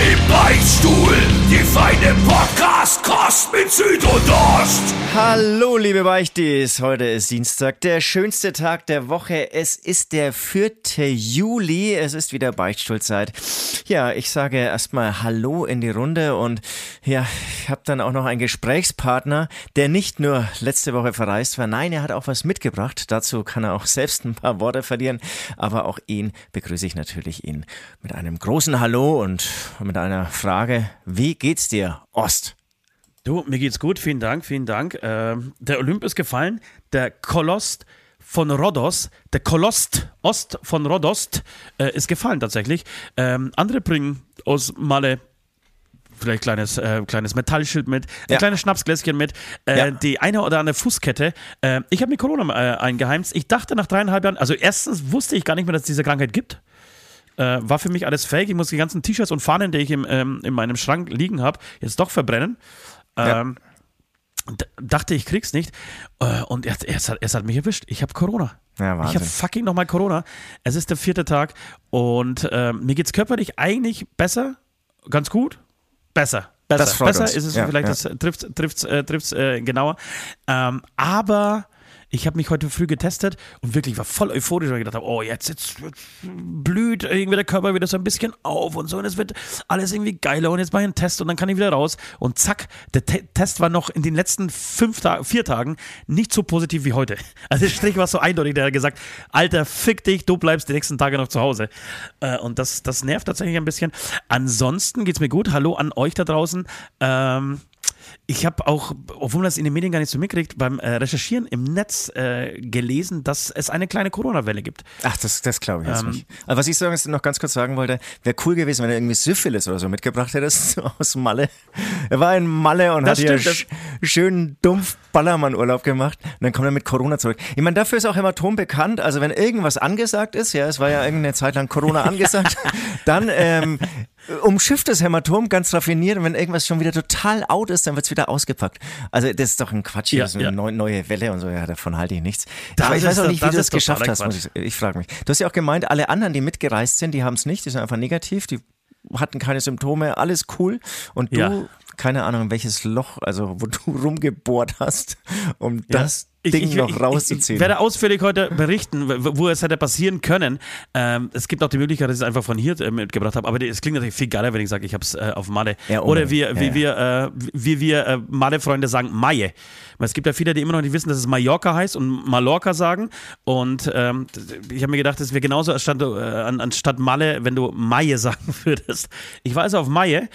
Im Beichtstuhl, die feine Podcast-Kost mit Süd und Ost. Hallo, liebe Beichtis. Heute ist Dienstag, der schönste Tag der Woche. Es ist der 4. Juli. Es ist wieder Beichtstuhlzeit. Ja, ich sage erstmal Hallo in die Runde und ja, ich habe dann auch noch einen Gesprächspartner, der nicht nur letzte Woche verreist war. Nein, er hat auch was mitgebracht. Dazu kann er auch selbst ein paar Worte verlieren. Aber auch ihn begrüße ich natürlich ihn mit einem großen Hallo und mit einer Frage. Wie geht's dir, Ost? Du, mir geht's gut, vielen Dank, vielen Dank. Äh, der Olymp ist gefallen, der Kolost von Rhodos, der Kolost Ost von Rhodos äh, ist gefallen tatsächlich. Ähm, andere bringen aus Malle vielleicht kleines, äh, kleines Metallschild mit, ein Ja. kleines Schnapsgläschen mit, äh, Ja. die eine oder andere Fußkette. Äh, ich habe mir Corona äh, eingeheimst. Ich dachte nach dreieinhalb Jahren, also erstens wusste ich gar nicht mehr, dass es diese Krankheit gibt. Äh, war für mich alles fake. Ich muss die ganzen T-Shirts und Fahnen, die ich im, ähm, in meinem Schrank liegen habe, jetzt doch verbrennen. Ja. Ähm, d- dachte, ich krieg's nicht. Äh, und es, es, hat, es hat mich erwischt. Ich habe Corona. Ja, ich habe fucking nochmal Corona. Es ist der vierte Tag und ähm, mir geht's körperlich eigentlich besser. Ganz gut. Besser. Besser. Besser uns. ist es Ja, vielleicht, ja. das trifft trifft's, äh, trifft's, äh, genauer. Ähm, aber ich habe mich heute früh getestet und wirklich war voll euphorisch, weil ich gedacht habe, oh, jetzt, jetzt, blüht irgendwie der Körper wieder so ein bisschen auf und so und es wird alles irgendwie geiler und jetzt mache ich einen Test und dann kann ich wieder raus und zack, der Te Test war noch in den letzten fünf Ta vier Tagen nicht so positiv wie heute. Also der Strich war so eindeutig, der hat gesagt, Alter, fick dich, du bleibst die nächsten Tage noch zu Hause. Äh, und das, das nervt tatsächlich ein bisschen. Ansonsten geht's mir gut. Hallo an euch da draußen. Ähm, ich habe auch, obwohl man das in den Medien gar nicht so mitkriegt, beim äh, Recherchieren im Netz äh, gelesen, dass es eine kleine Corona-Welle gibt. Ach, das, das glaube ich jetzt Ähm, nicht. Aber was ich sagen, noch ganz kurz sagen wollte, wäre cool gewesen, wenn er irgendwie Syphilis oder so mitgebracht hättest so aus Malle. Er war in Malle und hat hier sch schön dumpf Ballermann-Urlaub gemacht und dann kommt er mit Corona zurück. Ich meine, dafür ist auch Hämatom bekannt, also wenn irgendwas angesagt ist, ja, es war ja irgendeine Zeit lang Corona angesagt, dann ähm, umschifft das Hämatom ganz raffiniert und wenn irgendwas schon wieder total out ist, dann wird es wieder ausgepackt. Also das ist doch ein Quatsch, hier, Ja, das ist eine ja. neu, neue Welle und so, ja, davon halte ich nichts. Das Aber ich weiß auch nicht, wie das du das geschafft hast, ich ich frage mich. Du hast ja auch gemeint, alle anderen, die mitgereist sind, die haben es nicht, die sind einfach negativ, die hatten keine Symptome, alles cool. Und du, Ja. keine Ahnung, welches Loch, also wo du rumgebohrt hast, um das Ich- Ding ich, noch rauszuziehen. Ich werde ausführlich heute berichten, wo es hätte passieren können. Ähm, es gibt auch die Möglichkeit, dass ich es einfach von hier äh, mitgebracht habe, aber es klingt natürlich viel geiler, wenn ich sage, ich habe es äh, auf Malle. Ja, Oder wie, wie Ja, wir, äh, wie wir äh, Malle-Freunde sagen, Maie. Weil es gibt ja viele, die immer noch nicht wissen, dass es Mallorca heißt und Mallorca sagen. Und ähm, ich habe mir gedacht, es wäre genauso anstatt, äh, an- anstatt Malle, wenn du Maie sagen würdest. Ich war also auf Maie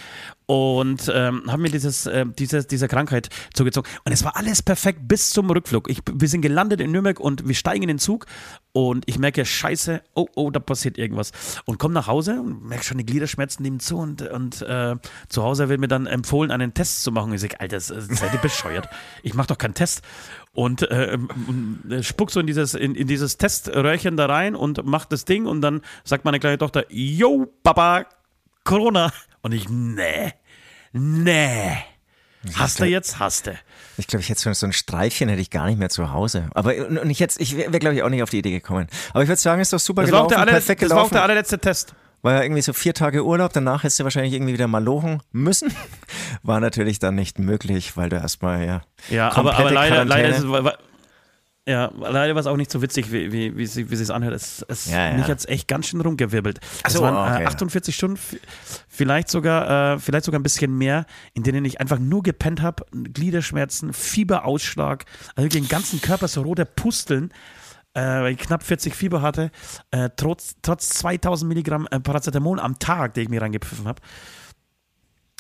und ähm, habe mir dieses, äh, dieses, diese Krankheit zugezogen. Und es war alles perfekt bis zum Rückflug. Ich, wir sind gelandet in Nürnberg und wir steigen in den Zug und ich merke, scheiße, oh, oh, da passiert irgendwas. Und komme nach Hause und merke schon die Gliederschmerzen nebenzu und, und äh, zu Hause wird mir dann empfohlen, einen Test zu machen. Ich sage, Alter, seid ihr bescheuert? Ich mache doch keinen Test. Und äh, äh, spuck so in dieses, in, in dieses Teströhrchen da rein und macht das Ding und dann sagt meine kleine Tochter, yo, Papa, Corona. Und ich, nee, nee. Hast du jetzt? Hast du. Ich glaube, ich hätte so, so ein Streifchen hätte ich gar nicht mehr zu Hause. Aber und ich jetzt, ich wäre, glaube ich, auch nicht auf die Idee gekommen. Aber ich würde sagen, ist doch super Das war, gelaufen, der aller, perfekt das war auch gelaufen. der allerletzte Test. War ja irgendwie so vier Tage Urlaub, danach hättest du wahrscheinlich irgendwie wieder mal lochen müssen. War natürlich dann nicht möglich, weil du erstmal ja. Ja, aber, aber leider, leider ist es. Ja, leider war es auch nicht so witzig, wie, wie, wie, sie- wie es anhört. Es, es, Ja, ja. Mich hat es echt ganz schön rumgewirbelt. Ach es so, waren okay, äh, ja. 48 Stunden, vielleicht sogar, äh, vielleicht sogar ein bisschen mehr, in denen ich einfach nur gepennt habe, Gliederschmerzen, Fieberausschlag, also den ganzen Körper so rote Pusteln. Äh, weil ich knapp 40 Fieber hatte, äh, trotz, trotz 2000 Milligramm äh, Paracetamol am Tag, den ich mir reingepfiffen habe.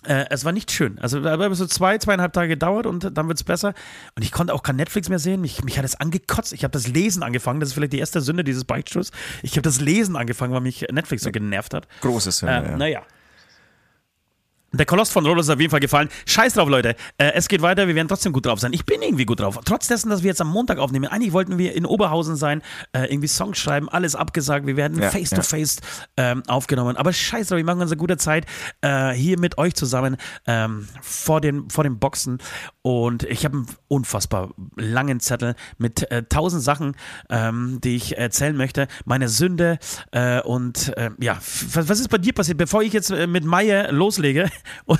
Äh, es war nicht schön. Also da hat so zwei, zweieinhalb Tage gedauert und dann wird es besser. Und ich konnte auch kein Netflix mehr sehen. Mich, mich hat es angekotzt. Ich habe das Lesen angefangen. Das ist vielleicht die erste Sünde dieses Beichtstuhls. Ich habe das Lesen angefangen, weil mich Netflix so genervt hat. Großes Sünde, Äh, ja. Naja. Der Koloss von Rhodos ist auf jeden Fall gefallen. Scheiß drauf, Leute. Äh, es geht weiter. Wir werden trotzdem gut drauf sein. Ich bin irgendwie gut drauf. Trotz dessen, dass wir jetzt am Montag aufnehmen. Eigentlich wollten wir in Oberhausen sein, äh, irgendwie Songs schreiben, alles abgesagt. Wir werden Ja, face to face ähm, aufgenommen. Aber scheiß drauf, wir machen uns eine gute Zeit äh, hier mit euch zusammen ähm, vor, den, vor den Boxen. Und ich habe einen unfassbar langen Zettel mit äh, tausend Sachen, ähm, die ich erzählen möchte. Meine Sünde äh, und äh, ja, was ist bei dir passiert, bevor ich jetzt mit Meier loslege und,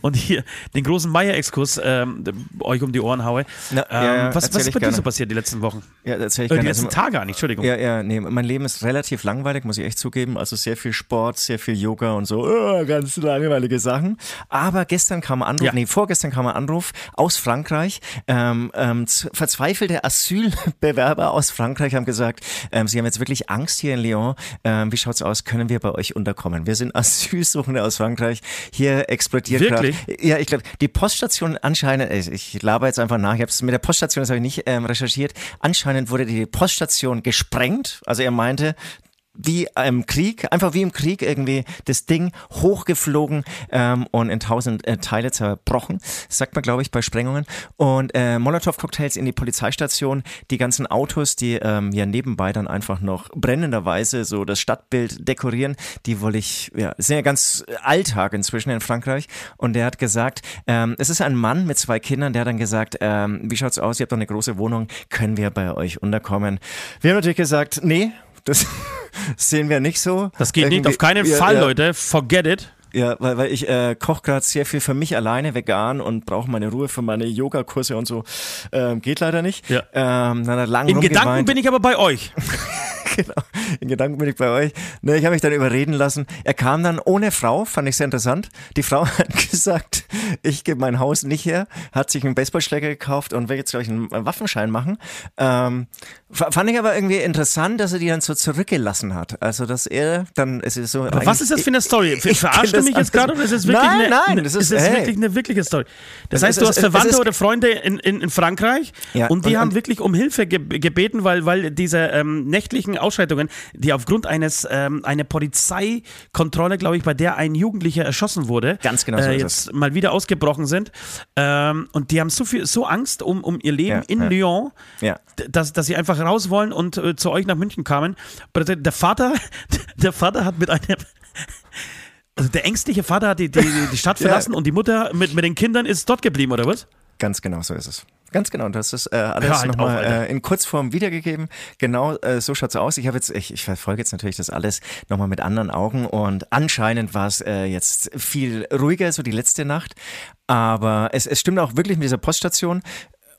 und hier den großen Meier-Exkurs ähm, euch um die Ohren haue? Na, ähm, ja, ja, was, was ist bei dir so passiert die letzten Wochen? Ja, erzähl ich Äh, die gerne. letzten Also- Tage eigentlich, Entschuldigung. Ja, ja, nee, mein Leben ist relativ langweilig, muss ich echt zugeben. Also sehr viel Sport, sehr viel Yoga und so, äh, ganz langweilige Sachen. Aber gestern kam ein Anruf, Ja. nee, vorgestern kam ein Anruf aus Frankreich. Ähm, ähm, verzweifelte Asylbewerber aus Frankreich haben gesagt, ähm, sie haben jetzt wirklich Angst hier in Lyon. Ähm, wie schaut's aus? Können wir bei euch unterkommen? Wir sind Asylsuchende aus Frankreich. Hier explodiert. Wirklich? Ja, ich glaube, die Poststation anscheinend, ich, ich laber jetzt einfach nach, ich habe es mit der Poststation, das habe ich nicht ähm, recherchiert, anscheinend wurde die Poststation gesprengt. Also er meinte, wie im Krieg, einfach wie im Krieg irgendwie das Ding hochgeflogen ähm, und in tausend äh, Teile zerbrochen, sagt man glaube ich bei Sprengungen. Und äh, Molotow-Cocktails in die Polizeistation, die ganzen Autos, die ähm, ja nebenbei dann einfach noch brennenderweise so das Stadtbild dekorieren, die wollte ich, ja, ist ja ganz Alltag inzwischen in Frankreich. Und der hat gesagt, ähm, es ist ein Mann mit zwei Kindern, der hat dann gesagt, ähm, wie schaut's aus, ihr habt doch eine große Wohnung, können wir bei euch unterkommen? Wir haben natürlich gesagt, nee, das sehen wir nicht so. Das geht nicht, Irgendwie- auf keinen ja, Fall, ja, Leute. Forget it. Ja, weil, weil ich äh, koche gerade sehr viel für mich alleine vegan und brauche meine Ruhe für meine Yogakurse und so. Ähm, geht leider nicht. Ja. Ähm, dann hat lang In Gedanken bin ich aber bei euch. genau. In Gedanken bin ich bei euch. Ne, ich habe mich dann überreden lassen. Er kam dann ohne Frau, fand ich sehr interessant. Die Frau hat gesagt, ich gebe mein Haus nicht her, hat sich einen Baseballschläger gekauft und will jetzt, glaube ich, einen Waffenschein machen. Ähm, fand ich aber irgendwie interessant, dass er die dann so zurückgelassen hat. Also, dass er dann, es ist so. Aber was ist das für eine Story? ich Verarscht du mich jetzt gerade oder ist es wirklich Nein, eine, nein, eine, das ist, ist- hey. wirklich eine wirkliche Story? Das heißt, ist- du hast Verwandte ist- oder Freunde in, in, in Frankreich Ja, und die und- haben und- wirklich um Hilfe ge gebeten, weil, weil diese ähm, nächtlichen Ausschreitungen, die aufgrund eines ähm, einer Polizeikontrolle, glaube ich, bei der ein Jugendlicher erschossen wurde, Ganz genau so äh, jetzt mal wieder ausgebrochen sind. Ähm, und die haben so viel, so Angst um, um ihr Leben Ja, in ja. Lyon, Ja. dass, dass sie einfach raus wollen und äh, zu euch nach München kamen. Der Vater, der Vater hat mit einem also der ängstliche Vater hat die, die, die Stadt verlassen und die Mutter mit, mit den Kindern ist dort geblieben, oder was? Ganz genau so ist es. Ganz genau. Das ist äh, Hör alles halt nochmal äh, in Kurzform wiedergegeben. Genau äh, so schaut's aus. Ich habe jetzt, ich, ich verfolge jetzt natürlich das alles nochmal mit anderen Augen und anscheinend war es äh, jetzt viel ruhiger, so die letzte Nacht. Aber es, es stimmt auch wirklich mit dieser Poststation.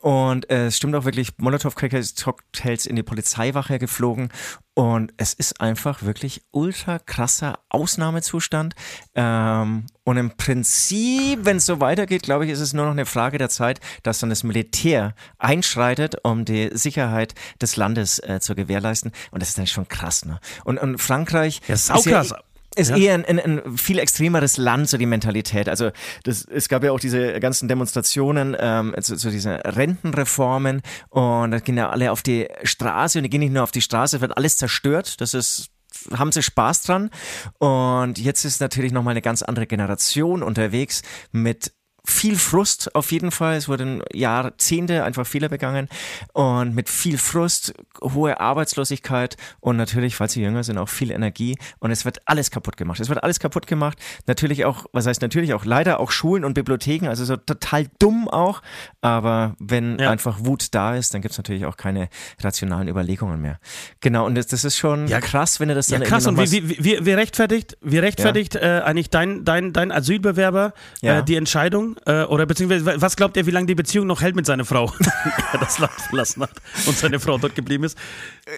Und äh, es stimmt auch wirklich, Molotow-Cocktails in die Polizeiwache geflogen. Und es ist einfach wirklich ultra krasser Ausnahmezustand. Ähm, und im Prinzip, wenn es so weitergeht, glaube ich, ist es nur noch eine Frage der Zeit, dass dann das Militär einschreitet, um die Sicherheit des Landes äh, zu gewährleisten. Und das ist dann schon krass, ne? Und, und Frankreich Ja, ist saukrass. Ist Ja. eher ein, ein, ein viel extremeres Land, so die Mentalität. Also das, es gab ja auch diese ganzen Demonstrationen ähm, zu, zu diesen Rentenreformen und da gehen ja alle auf die Straße und die gehen nicht nur auf die Straße, wird alles zerstört. Das ist haben sie Spaß dran und jetzt ist natürlich nochmal eine ganz andere Generation unterwegs mit viel Frust auf jeden Fall. Es wurden Jahrzehnte einfach Fehler begangen und mit viel Frust, hohe Arbeitslosigkeit und natürlich, falls sie jünger sind, auch viel Energie und es wird alles kaputt gemacht. Es wird alles kaputt gemacht. Natürlich auch, was heißt natürlich auch, leider auch Schulen und Bibliotheken, also so total dumm auch, aber wenn Ja. einfach Wut da ist, dann gibt's natürlich auch keine rationalen Überlegungen mehr. Genau, und das, das ist schon Ja, krass, wenn du das Ja, dann krass. Und wie, wie, wie, wie rechtfertigt, wie rechtfertigt äh, eigentlich dein, dein, dein Asylbewerber Ja. äh, die Entscheidung? Äh, oder beziehungsweise, was glaubt er, wie lange die Beziehung noch hält mit seiner Frau? er das Land verlassen hat und seine Frau dort geblieben ist.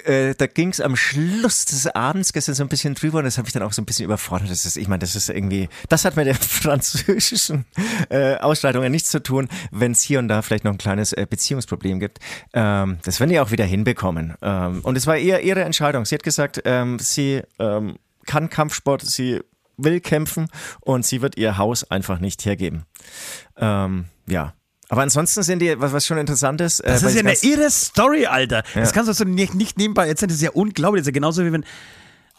äh, da ging es am Schluss des Abends gestern so ein bisschen drüber und das habe ich dann auch so ein bisschen überfordert. Das ist, ich meine, das ist irgendwie, das hat mit der französischen äh, Ausschreitungen nichts zu tun, wenn es hier und da vielleicht noch ein kleines äh, Beziehungsproblem gibt. Ähm, das werden die auch wieder hinbekommen. Ähm, und es war eher ihre Entscheidung. Sie hat gesagt, ähm, sie ähm, kann Kampfsport, sie will kämpfen und sie wird ihr Haus einfach nicht hergeben. Ähm, ja. Aber ansonsten sind die, was, was schon interessant ist. äh, Das ist ja eine irre Story, Alter. Das kannst du so nicht, nicht nebenbei erzählen. Das ist ja unglaublich. Das ist ja genauso wie wenn,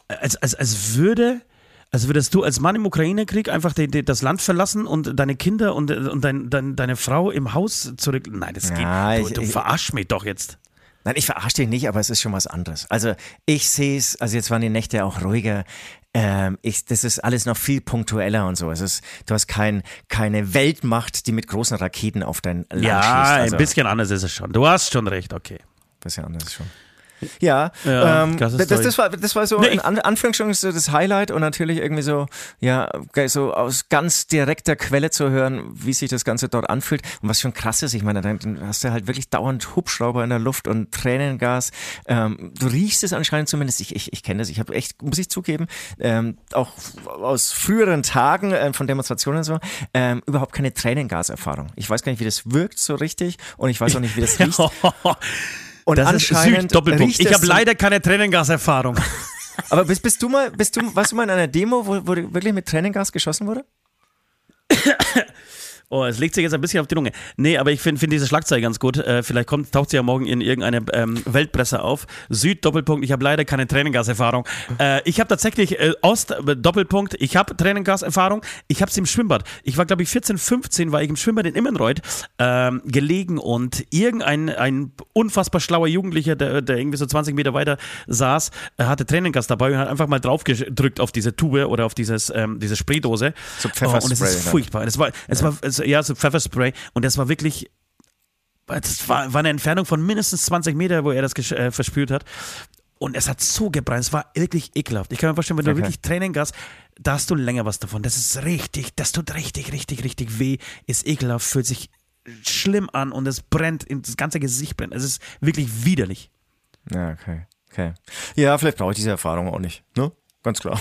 als, als, als würde Also würdest du als Mann im Ukraine-Krieg einfach die, die, das Land verlassen und deine Kinder und, und dein, dein, deine Frau im Haus zurück? Nein, das Ja, geht. Du, ich- du verarsch mich doch jetzt. Nein, ich verarsche dich nicht, aber es ist schon was anderes. Also ich sehe es, also jetzt waren die Nächte auch ruhiger. Ähm, ich, das ist alles noch viel punktueller und so. Es ist, du hast kein, keine Weltmacht, die mit großen Raketen auf dein Land Ja, schießt. Also, ein bisschen anders ist es schon. Du hast schon recht, okay. bisschen anders schon. Ja, Ja, ähm, das, Story. das, war, das war so Nee, in An Anführungsstrichen so das Highlight und natürlich irgendwie so, ja, so aus ganz direkter Quelle zu hören, wie sich das Ganze dort anfühlt. Und was schon krass ist, ich meine, dann hast du halt wirklich dauernd Hubschrauber in der Luft und Tränengas. Ähm, du riechst es anscheinend zumindest, ich, ich, ich kenne das, ich habe echt, muss ich zugeben, ähm, auch aus früheren Tagen ähm, von Demonstrationen und so, ähm, überhaupt keine Tränengaserfahrung. Ich weiß gar nicht, wie das wirkt so richtig und ich weiß auch nicht, wie das riecht. Und Das ist anscheinend Süd, Doppelpunkt. Ich habe so- leider keine Tränengaserfahrung. Aber bist, bist du mal, bist du, warst du mal in einer Demo, wo, wo wirklich mit Tränengas geschossen wurde? Oh, es legt sich jetzt ein bisschen auf die Lunge. Nee, aber ich finde find diese Schlagzeile ganz gut. Äh, vielleicht kommt, taucht sie ja morgen in irgendeine ähm, Weltpresse auf. Süd, Doppelpunkt, ich habe leider keine Tränengaserfahrung. Äh, ich habe tatsächlich äh, Ost, äh, Doppelpunkt, ich habe Tränengaserfahrung. Ich habe es im Schwimmbad. Ich war, glaube ich, 14, 15, war ich im Schwimmbad in Immenreuth ähm, gelegen und irgendein ein unfassbar schlauer Jugendlicher, der, der irgendwie so 20 Meter weiter saß, äh, hatte Tränengas dabei und hat einfach mal drauf gedrückt auf diese Tube oder auf dieses, ähm, diese Spraydose. So oh, und es Pfefferspray, ist ne? furchtbar. Es war, es war, es, ja, so Pfefferspray. Und das war wirklich, das war, war eine Entfernung von mindestens 20 Meter, wo er das äh, verspürt hat. Und es hat so gebrannt, es war wirklich ekelhaft. Ich kann mir vorstellen, wenn du Okay. wirklich Tränengas, da hast du länger was davon. Das ist richtig, das tut richtig, richtig, richtig weh, ist ekelhaft, fühlt sich schlimm an und es brennt, das ganze Gesicht brennt. Es ist wirklich widerlich. Ja, okay. okay. Ja, vielleicht brauche ich diese Erfahrung auch nicht. Ne? Ganz klar.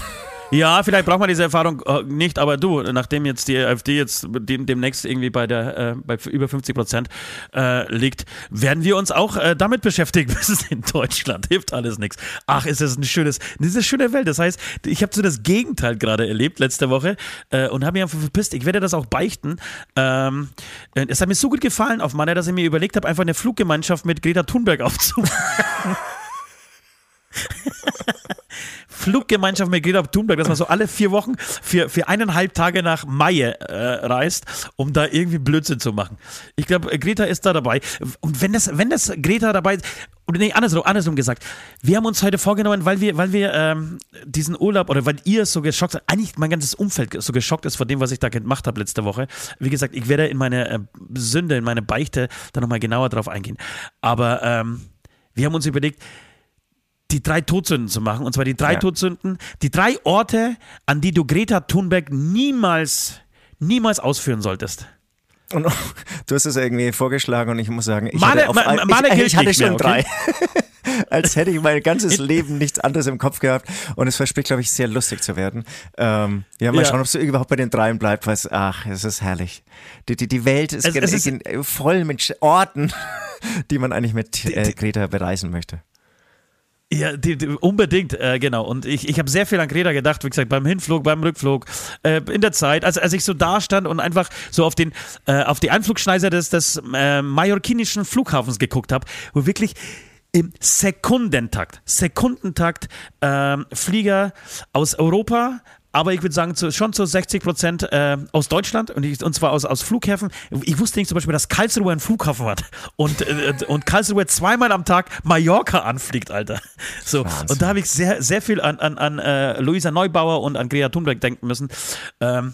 Ja, vielleicht braucht man diese Erfahrung äh, nicht, aber du, nachdem jetzt die AfD jetzt dem, demnächst irgendwie bei der äh, bei über 50 Prozent äh, liegt, werden wir uns auch äh, damit beschäftigen müssen in Deutschland. Hilft alles nichts. Ach, ist das ein schönes, das ist eine schöne Welt. Das heißt, ich habe so das Gegenteil gerade erlebt letzte Woche äh, und habe mich einfach verpisst. Ich werde das auch beichten. Ähm, äh, es hat mir so gut gefallen auf Mann, dass ich mir überlegt habe, einfach eine Fluggemeinschaft mit Greta Thunberg aufzubauen. Fluggemeinschaft mit Greta Thunberg, dass man so alle vier Wochen für, für eineinhalb Tage nach Maie äh, reist, um da irgendwie Blödsinn zu machen. Ich glaube, Greta ist da dabei. Und wenn das, wenn das Greta dabei ist, oder nee, andersrum, andersrum gesagt. Wir haben uns heute vorgenommen, weil wir, weil wir ähm, diesen Urlaub oder weil ihr so geschockt seid, eigentlich mein ganzes Umfeld so geschockt ist von dem, was ich da gemacht habe letzte Woche. Wie gesagt, ich werde in meine äh, Sünde, in meine Beichte da nochmal genauer drauf eingehen. Aber ähm, wir haben uns überlegt, die drei Todsünden zu machen. Und zwar die drei Ja. Todsünden, die drei Orte, an die du Greta Thunberg niemals, niemals ausführen solltest. Und du hast es irgendwie vorgeschlagen und ich muss sagen, ich Male- hatte, auf, Ma- ein- Male ich, ich hatte schon mehr, drei. okay? Als hätte ich mein ganzes Leben nichts anderes im Kopf gehabt und es verspricht, glaube ich, sehr lustig zu werden. Ähm, ja, mal Ja. schauen, ob es überhaupt bei den dreien bleibt, weil es, ach, es ist herrlich. Die, die, die Welt ist, Es- es ist- gen- voll mit Orten, die man eigentlich mit äh, Greta bereisen möchte. Ja, die, die, unbedingt, äh, genau. Und ich, ich habe sehr viel an Greta gedacht, wie gesagt, beim Hinflug, beim Rückflug, äh, in der Zeit, als, als ich so da stand und einfach so auf, den, äh, auf die Einflugschneise des, des äh, mallorquinischen Flughafens geguckt habe, wo wirklich im Sekundentakt, Sekundentakt ähm, Flieger aus Europa, aber ich würde sagen zu, schon zu 60 Prozent äh, aus Deutschland und, ich, und zwar aus, aus Flughäfen. Ich wusste nicht zum Beispiel, dass Karlsruhe einen Flughafen hat und, äh, und Karlsruhe zweimal am Tag Mallorca anfliegt, Alter. So, Wahnsinn. und da habe ich sehr, sehr viel an, an, an äh, Luisa Neubauer und an Greta Thunberg denken müssen. Ähm,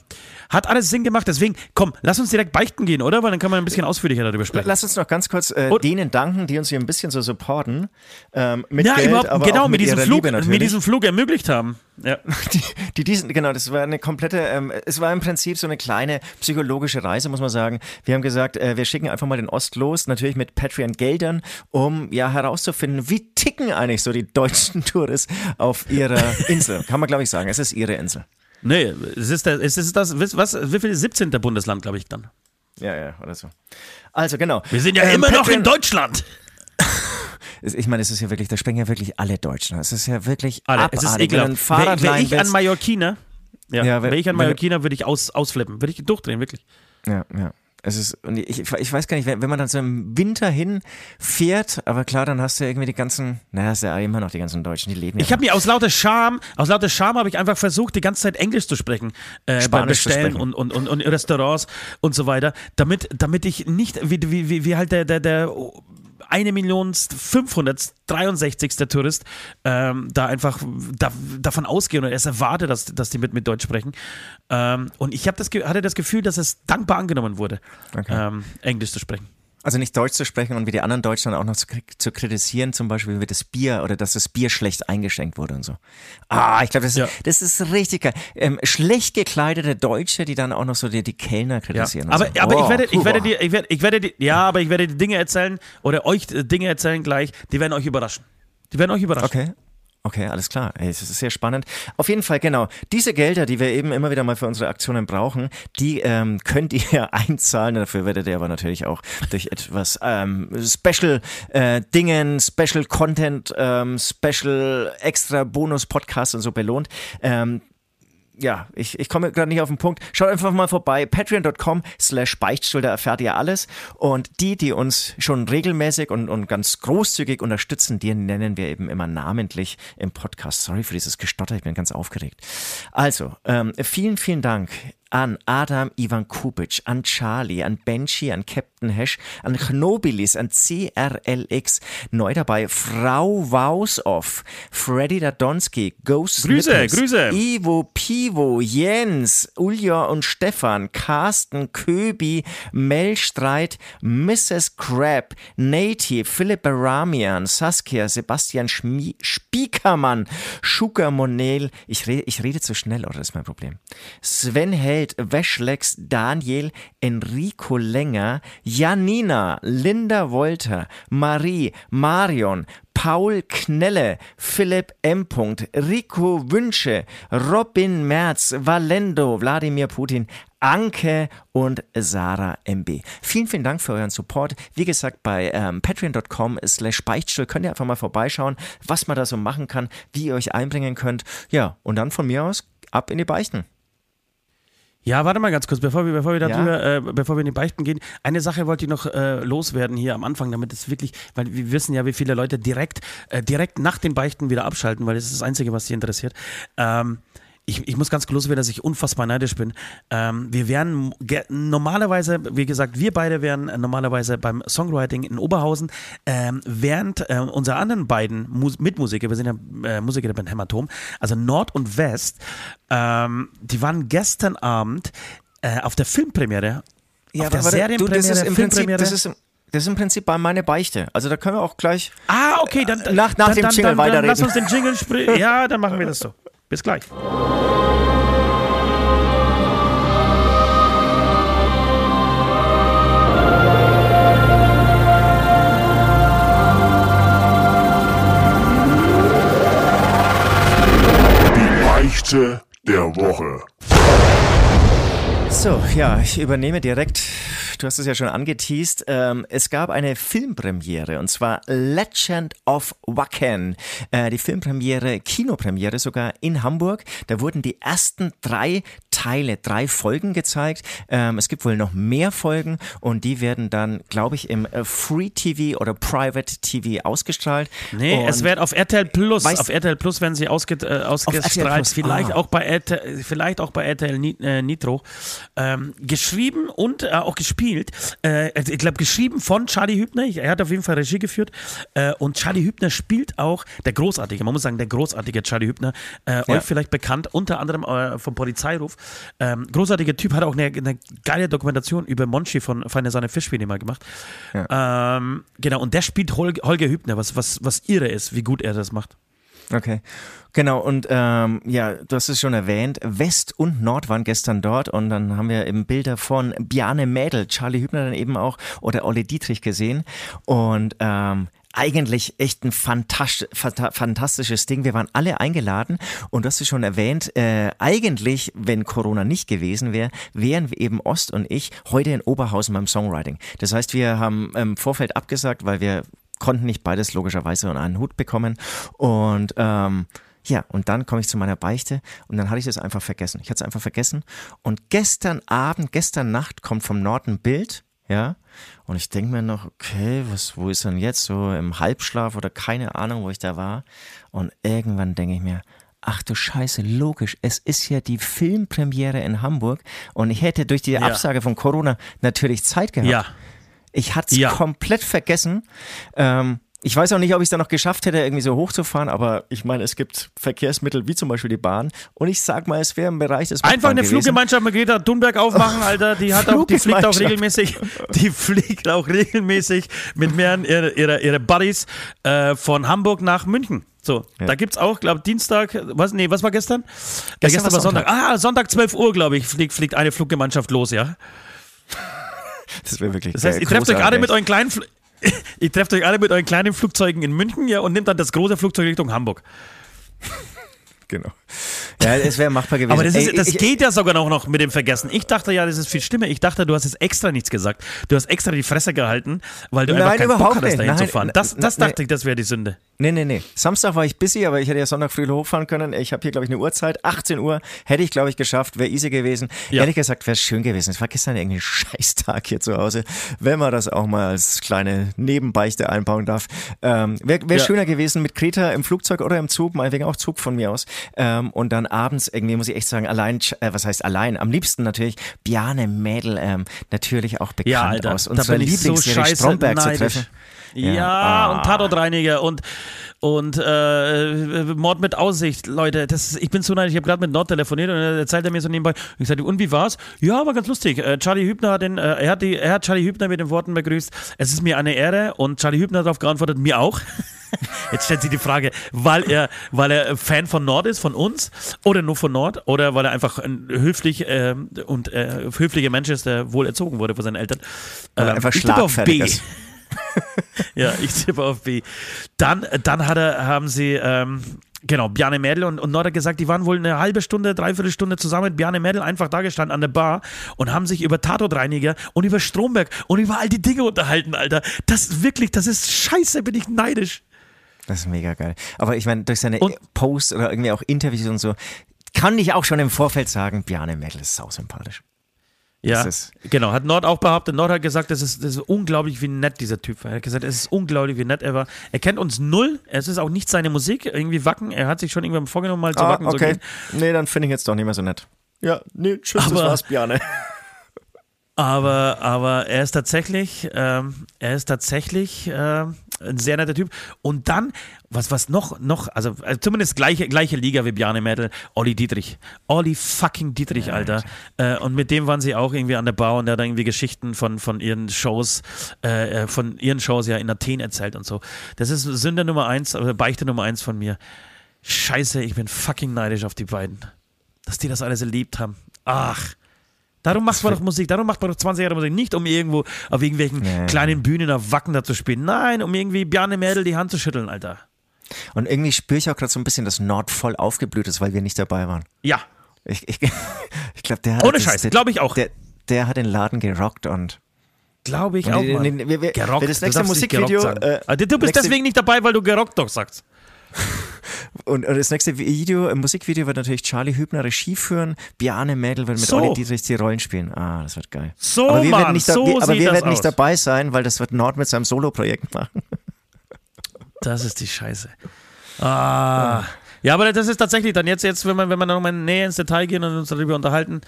hat alles Sinn gemacht, deswegen, komm, lass uns direkt beichten gehen, oder? Weil dann kann man ein bisschen ausführlicher darüber sprechen. Lass uns noch ganz kurz äh, denen danken, die uns hier ein bisschen so supporten. Ähm, mit ja, Geld, überhaupt, aber genau, mit, mit diesem Flug, mit diesem Flug ermöglicht haben. Ja. die, die diesen, genau, das war eine komplette, ähm, es war im Prinzip so eine kleine psychologische Reise, muss man sagen. Wir haben gesagt, äh, wir schicken einfach mal den Ost los, natürlich mit Patreon-Geldern, um ja herauszufinden, wie ticken eigentlich so die deutschen Touristen auf ihrer Insel. Kann man, glaube ich, sagen. Es ist ihre Insel. Nee, es ist, der, es ist das, was, wie viel 17. Bundesland, glaube ich, dann. Ja, ja, oder so. Also, genau. Wir sind ja Ähm, immer noch Patreon- in Deutschland. Ich meine, es ist ja wirklich, da sprechen ja wirklich alle Deutschen. Es ist ja wirklich Alle, abartig. es ist ekelhaft. Wäre wär ich an Mallorquiner, ja, Ja, wäre wenn- ich an Mallorquiner, würde ich aus, ausflippen, würde ich durchdrehen, wirklich. Ja, ja. Es ist, und ich, ich weiß gar nicht, wenn, wenn man dann so im Winter hinfährt, aber klar, dann hast du ja irgendwie die ganzen, naja, ist ja immer noch die ganzen Deutschen, die leben ja. Ich habe mir aus lauter Scham, aus lauter Scham habe ich einfach versucht, die ganze Zeit Englisch zu sprechen, äh, beim Bestellen und, und, und, und Restaurants und so weiter, damit, damit ich nicht, wie, wie, wie halt der, der, der eine Million 563. Tourist ähm, da einfach da, davon ausgehen und erst erwarte, dass, dass die mit, mit Deutsch sprechen. Ähm, und ich das, hatte das Gefühl, dass es dankbar angenommen wurde, okay. ähm, Englisch zu sprechen. Also nicht Deutsch zu sprechen und wie die anderen Deutschen auch noch zu, zu, kritisieren, zum Beispiel wie das Bier oder dass das Bier schlecht eingeschenkt wurde und so. Ah, ich glaube, das, ja. das ist richtig geil. Ähm, schlecht gekleidete Deutsche, die dann auch noch so die, die Kellner kritisieren. Ja. Aber, so. aber oh, ich werde, ich werde dir, ich werde, ich werde die, ja, aber ich werde die Dinge erzählen oder euch Dinge erzählen gleich, die werden euch überraschen. Die werden euch überraschen. Okay. Okay, alles klar. Ey, das ist sehr spannend. Auf jeden Fall, genau. Diese Gelder, die wir eben immer wieder mal für unsere Aktionen brauchen, die ähm, könnt ihr einzahlen. Dafür werdet ihr aber natürlich auch durch etwas ähm, Special äh, Dingen, Special Content, ähm, Special extra Bonus Podcasts und so belohnt. Ähm, ja, ich, ich komme gerade nicht auf den Punkt. Schaut einfach mal vorbei. Patreon.com slash Beichtstuhl, da erfährt ihr alles. Und die, die uns schon regelmäßig und, und ganz großzügig unterstützen, die nennen wir eben immer namentlich im Podcast. Sorry für dieses Gestotter, ich bin ganz aufgeregt. Also, ähm, vielen, vielen Dank an Adam Ivan Kubic, an Charlie, an Benji, an Captain Hash, an Knobilis, an CRLX, neu dabei Frau Wausoff, Freddy Dadonski, Ghost Grüße, Nippers, Grüße. Ivo Pivo, Jens, Ulja und Stefan, Carsten, Köbi, Melstreit, Mrs. Crab, Native, Philipp Baramian, Saskia, Sebastian Schmie Spiekermann, Schuka Monel, ich rede, ich rede zu schnell, oder das ist mein Problem. Sven Held, Welt, Weschlex, Daniel, Enrico Länger, Janina, Linda Wolter, Marie, Marion, Paul Knelle, Philipp M. Rico Wünsche, Robin Merz, Valendo, Wladimir Putin, Anke und Sarah MB. Vielen, vielen Dank für euren Support. Wie gesagt, bei ähm, patreon.com slash Beichtstuhl könnt ihr einfach mal vorbeischauen, was man da so machen kann, wie ihr euch einbringen könnt. Ja, und dann von mir aus ab in die Beichten. Ja, warte mal ganz kurz, bevor wir, bevor wir darüber, ja. äh, bevor wir in die Beichten gehen. Eine Sache wollte ich noch äh, loswerden hier am Anfang, damit es wirklich, weil wir wissen ja, wie viele Leute direkt, äh, direkt nach den Beichten wieder abschalten, weil das ist das Einzige, was sie interessiert. Ähm, ich, ich muss ganz groß werden, dass ich unfassbar neidisch bin. Ähm, wir wären normalerweise, wie gesagt, wir beide wären normalerweise beim Songwriting in Oberhausen, ähm, während äh, unsere anderen beiden Mus Mitmusiker, wir sind ja äh, Musiker der Band Hämatom, also Nord und West, ähm, die waren gestern Abend äh, auf der Filmpremiere, ja, auf der Serienpremiere, du, das ist im Filmpremiere. Prinzip, das ist im Prinzip meine Beichte. Also da können wir auch gleich ah, okay, dann, nach, nach dann, dem Jingle dann, weiterreden. Lass uns den Jingle sprechen. Ja, dann machen wir das so. Bis gleich. Der Woche. So, ja, ich übernehme direkt du hast es ja schon angeteased. Ähm, es gab eine Filmpremiere und zwar Legend of Wacken. Äh, die Filmpremiere, Kinopremiere sogar in Hamburg. Da wurden die ersten drei Teile, drei Folgen gezeigt. Ähm, es gibt wohl noch mehr Folgen und die werden dann, glaube ich, im äh, Free TV oder Private TV ausgestrahlt. Nee, und es wird auf RTL Plus, auf RTL Plus werden sie ausge, äh, ausgestrahlt. Vielleicht, ah. auch bei RTL, vielleicht auch bei RTL äh, Nitro. Ähm, geschrieben und äh, auch gespielt. Äh, also ich glaube, geschrieben von Charlie Hübner. Er hat auf jeden Fall Regie geführt. Äh, und Charlie Hübner spielt auch, der großartige, man muss sagen, der großartige Charlie Hübner, ja. euch vielleicht bekannt, unter anderem vom Polizeiruf. Ähm, großartiger Typ, hat auch eine, eine, geile Dokumentation über Monchi von Feine Sonne Fischspiele mal gemacht. Ja. Ähm, genau, und der spielt Hol Holger Hübner, was, was, was irre ist, wie gut er das macht. Okay. Genau, und ähm, ja, du hast es schon erwähnt, West und Nord waren gestern dort und dann haben wir eben Bilder von Bjarne Mädel, Charlie Hübner dann eben auch oder Olli Dietrich gesehen und ähm, eigentlich echt ein fantastisches Ding. Wir waren alle eingeladen und du hast es schon erwähnt, äh, eigentlich, wenn Corona nicht gewesen wäre, wären wir eben Ost und ich heute in Oberhausen beim Songwriting. Das heißt, wir haben im Vorfeld abgesagt, weil wir konnten nicht beides logischerweise unter einen Hut bekommen und ähm, Ja, und dann komme ich zu meiner Beichte und dann hatte ich das einfach vergessen. Ich hatte es einfach vergessen. Und gestern Abend, gestern Nacht kommt vom Norden Bild, ja. Und ich denke mir noch, okay, was, wo ist denn jetzt? So im Halbschlaf oder keine Ahnung, wo ich da war. Und irgendwann denke ich mir, ach du Scheiße, logisch, es ist ja die Filmpremiere in Hamburg und ich hätte durch die Ja. Absage von Corona natürlich Zeit gehabt. Ja. Ich hatte es Ja. komplett vergessen. Ähm, ich weiß auch nicht, ob ich es dann noch geschafft hätte, irgendwie so hochzufahren, aber ich meine, es gibt Verkehrsmittel wie zum Beispiel die Bahn und ich sag mal, es wäre im Bereich des Einfach eine gewesen. Fluggemeinschaft mit Greta Thunberg aufmachen, Alter. Die hat auch, die fliegt auch regelmäßig, die fliegt auch regelmäßig mit mehreren ihrer, ihrer, ihrer Buddies äh, von Hamburg nach München. So, da gibt's auch, glaube Dienstag, was, nee, was war gestern? Äh, Gestern gestern war war Sonntag. Ah, Sonntag 12 Uhr, glaube ich, fliegt, fliegt eine Fluggemeinschaft los, ja. Das wäre wirklich Das heißt, ihr trefft euch alle mit euren kleinen, Fl ihr trefft euch alle mit euren kleinen Flugzeugen in München, ja, und nehmt dann das große Flugzeug Richtung Hamburg. Genau. Ja, es wäre machbar gewesen. Aber das, ist, Ey, das ich, geht ja sogar auch noch mit dem Vergessen. Ich dachte ja, das ist viel schlimmer. Ich dachte, du hast jetzt extra nichts gesagt. Du hast extra die Fresse gehalten, weil du Nein, einfach keinen Bock überhaupt hattest, nicht. dahin zu Nein, fahren. Das, das n- dachte ich, das wäre die Sünde. Nee, nee, nee. Samstag war ich busy, aber ich hätte ja Sonntag früh hochfahren können. Ich habe hier, glaube ich, eine Uhrzeit. 18 Uhr hätte ich, glaube ich, geschafft. Wäre easy gewesen. Ja. Ehrlich gesagt, wäre es schön gewesen. Es war gestern irgendwie ein Scheißtag hier zu Hause. Wenn man das auch mal als kleine Nebenbeichte einbauen darf. Ähm, wäre wär Ja. schöner gewesen mit Greta im Flugzeug oder im Zug, meinetwegen auch Zug von mir aus. Ähm, und dann abends irgendwie, muss ich echt sagen, allein, äh, was heißt allein? Am liebsten natürlich Bjarne Mädel, ähm, natürlich auch bekannt Ja, Alter. aus unserer so Lieblingsserie scheiße Stromberg zu treffen. Ja, Ja. Ah. und Tatortreiniger und, und äh, Mord mit Aussicht, Leute. Das, ich bin so neidisch. Ich habe gerade mit Nord telefoniert und er erzählt er mir so nebenbei. Und ich sagte, und wie war's? Ja, war ganz lustig. Äh, Charlie Hübner hat den, äh, er, hat die, er hat Charlie Hübner mit den Worten begrüßt. Es ist mir eine Ehre und Charlie Hübner hat darauf geantwortet, mir auch. Jetzt stellt sich die Frage, weil er, weil er Fan von Nord ist, von uns, oder nur von Nord, oder weil er einfach ein höflich äh, und äh, höflicher Mensch ist, der wohl erzogen wurde von seinen Eltern. Er Ähm, einfach schlagfertig ist. Ja, ich tippe auf B. Dann, dann hat er, haben sie, ähm, genau, Bjarne Mädel und, und Nord hat gesagt, die waren wohl eine halbe Stunde, dreiviertel Stunde zusammen mit Bjarne Mädel einfach da gestanden an der Bar und haben sich über Tatortreiniger und über Stromberg und über all die Dinge unterhalten, Alter. Das ist wirklich, das ist scheiße, bin ich neidisch. Das ist mega geil. Aber ich meine, durch seine Und- Posts oder irgendwie auch Interviews und so, kann ich auch schon im Vorfeld sagen, Bjarne Mädel ist sausympathisch. Ja, Das genau. Hat Nord auch behauptet. Nord hat gesagt, das ist, das ist unglaublich, wie nett dieser Typ war. Er hat gesagt, es ist unglaublich, wie nett er war. Er kennt uns null. Es ist auch nicht seine Musik. Irgendwie wacken. Er hat sich schon irgendwann vorgenommen, mal zu Ah, wacken. zu okay. gehen. Nee, dann finde ich jetzt doch nicht mehr so nett. Ja, nee, tschüss, das Aber- war's, Bjarne. Aber, aber er ist tatsächlich, ähm, er ist tatsächlich ähm, ein sehr netter Typ. Und dann, was, was noch, noch, also, also zumindest gleiche, gleiche Liga wie Bjarne Mädel, Olli Dietrich. Olli fucking Dietrich, Alter. Äh, und mit dem waren sie auch irgendwie an der Bar und der hat irgendwie Geschichten von, von ihren Shows, äh, äh, von ihren Shows ja in Athen erzählt und so. Das ist Sünde Nummer eins, oder Beichte Nummer eins von mir. Scheiße, ich bin fucking neidisch auf die beiden. Dass die das alles erlebt haben. Ach. Darum macht man doch Musik, darum macht man doch 20 Jahre Musik. Nicht um irgendwo auf irgendwelchen Nee. kleinen Bühnen auf Wacken da zu spielen. Nein, um irgendwie Bjarne Mädel die Hand zu schütteln, Alter. Und irgendwie spüre ich auch gerade so ein bisschen, dass Nord voll aufgeblüht ist, weil wir nicht dabei waren. Ja, Ich, ich, ich glaube, der hat. Ohne Scheiß, der- glaub ich auch. Der, der hat den Laden gerockt und. glaube ich auch, nee, nee, nee, wir- gerockt. das Du nächste Musikvideo, äh, Ah, du bist deswegen nicht dabei, weil du gerockt doch sagst. Und, und das nächste Video, im Musikvideo wird natürlich Charlie Hübner Regie führen, Bjarne Mädel wird mit So. Olli Dietrich die Rollen spielen. Ah, das wird geil. So, aber wir Mann, werden nicht, da, so wir, aber wir werden nicht dabei sein, weil das wird Nord mit seinem Solo-Projekt machen. Das ist die Scheiße. Ah. Ja, aber das ist tatsächlich dann jetzt, jetzt wenn man, wenn man nochmal näher ins Detail gehen und uns darüber unterhalten.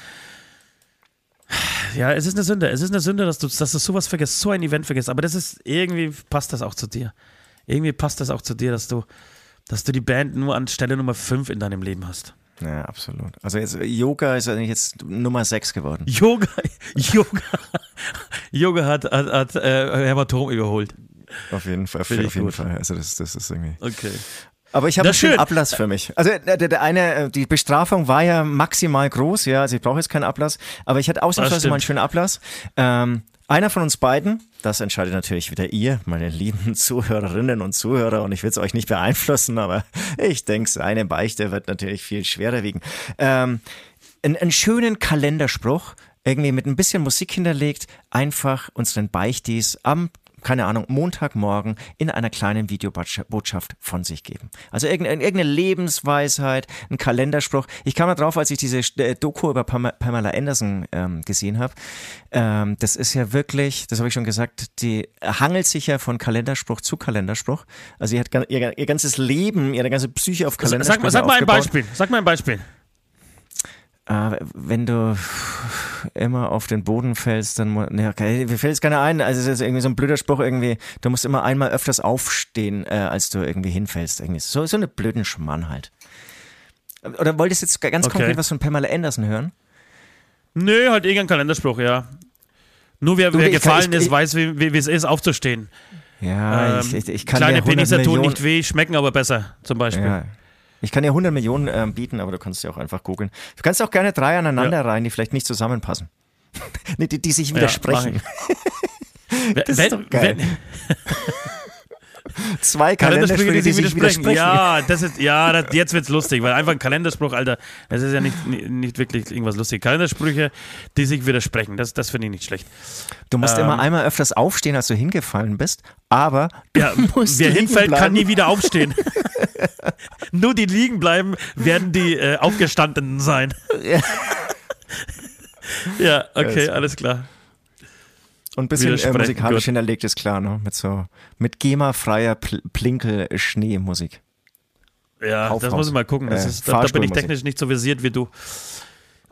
Ja, es ist eine Sünde. Es ist eine Sünde, dass du, dass du sowas vergisst, so ein Event vergisst. Aber das ist, irgendwie passt das auch zu dir. Irgendwie passt das auch zu dir, dass du, dass du die Band nur an Stelle Nummer 5 in deinem Leben hast. Ja, absolut. Also jetzt Yoga ist eigentlich jetzt Nummer 6 geworden. Yoga, Yoga, Yoga hat, hat, hat äh, Hämatom überholt. Auf jeden Fall, auf ich jeden gut. Fall. Also das, das ist irgendwie. Okay. Aber ich habe einen. Ablass für mich. Also der, der, der eine, äh, die Bestrafung war ja maximal groß, ja, also ich brauche jetzt keinen Ablass, aber ich hatte ausnahmsweise mal einen schönen Ablass. Ähm, einer von uns beiden, das entscheidet natürlich wieder ihr, meine lieben Zuhörerinnen und Zuhörer, und ich will es euch nicht beeinflussen, aber ich denke, seine Beichte wird natürlich viel schwerer wiegen. Ähm, einen schönen Kalenderspruch, irgendwie mit ein bisschen Musik hinterlegt, einfach unseren Beichtis am keine Ahnung, Montagmorgen in einer kleinen Videobotschaft von sich geben. Also irgendeine, Lebensweisheit, ein Kalenderspruch. Ich kam mal drauf, als ich diese äh, Doku über Pamela Anderson ähm, gesehen habe. Ähm, das ist ja wirklich, das habe ich schon gesagt, die hangelt sich ja von Kalenderspruch zu Kalenderspruch. Also sie hat ihr, ihr ganzes Leben, ihre ganze Psyche auf Kalenderspruch. Sag, sag mal ein Beispiel. Sag mal ein Beispiel. Äh, wenn du immer auf den Boden fällst, dann ne, okay, mir fällt es keiner ein. Also es ist irgendwie so ein blöder Spruch irgendwie. Du musst immer einmal öfters aufstehen, äh, als du irgendwie hinfällst. Irgendwie so so eine blöden Schmann halt. Oder wolltest du jetzt ganz okay. konkret was von Pamela Anderson hören? Nö, halt irgendein Kalenderspruch, ja. Nur wer, du, wer gefallen kann, ich, ist, weiß, wie, wie, wie es ist, aufzustehen. Ja, ähm, ich, ich, kann Kleine Penisse tun nicht weh, schmecken aber besser, zum Beispiel. Ja. Ich kann dir 100 Millionen ähm, bieten, aber du kannst ja auch einfach googeln. Du kannst auch gerne drei aneinander ja. rein, die vielleicht nicht zusammenpassen. die, die, die, sich widersprechen. Ja, das ist doch geil. Zwei Kalendersprüche, die, die sich widersprechen. Ja, das ist, ja das, jetzt wird's lustig, weil einfach ein Kalenderspruch, Alter, das ist ja nicht, nicht wirklich irgendwas lustig. Kalendersprüche, die sich widersprechen, das, das finde ich nicht schlecht. Du musst ähm, immer einmal öfters aufstehen, als du hingefallen bist, aber ja, wer hinfällt, bleiben. kann nie wieder aufstehen. Nur die liegen bleiben, werden die äh, Aufgestandenen sein. ja okay, alles klar. Und ein bisschen äh, musikalisch hinterlegt ist klar, ne? Mit so, mit GEMA-freier Plinkel-Schnee-Musik. Ja, Kaufhaus. das muss ich mal gucken. Das äh, ist, da, da bin ich technisch nicht so versiert wie du.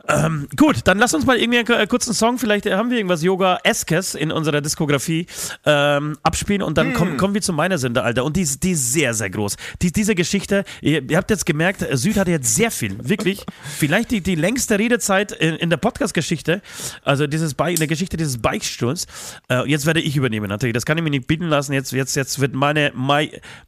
Ähm, gut, dann lass uns mal irgendwie einen äh, kurzen Song, vielleicht haben wir irgendwas Yoga-eskes in unserer Diskografie ähm, abspielen und dann hm. kommen, kommen wir zu meiner Sünde, Alter. Und die, ist, die ist sehr, sehr groß. Die, diese Geschichte, ihr, ihr, habt jetzt gemerkt, Süd hatte jetzt sehr viel, wirklich, vielleicht die, die längste Redezeit in, in der Podcast-Geschichte, also dieses Bike, in der Geschichte dieses Bikesturms. Äh, jetzt werde ich übernehmen, natürlich. Das kann ich mir nicht bieten lassen. Jetzt, jetzt, jetzt wird meine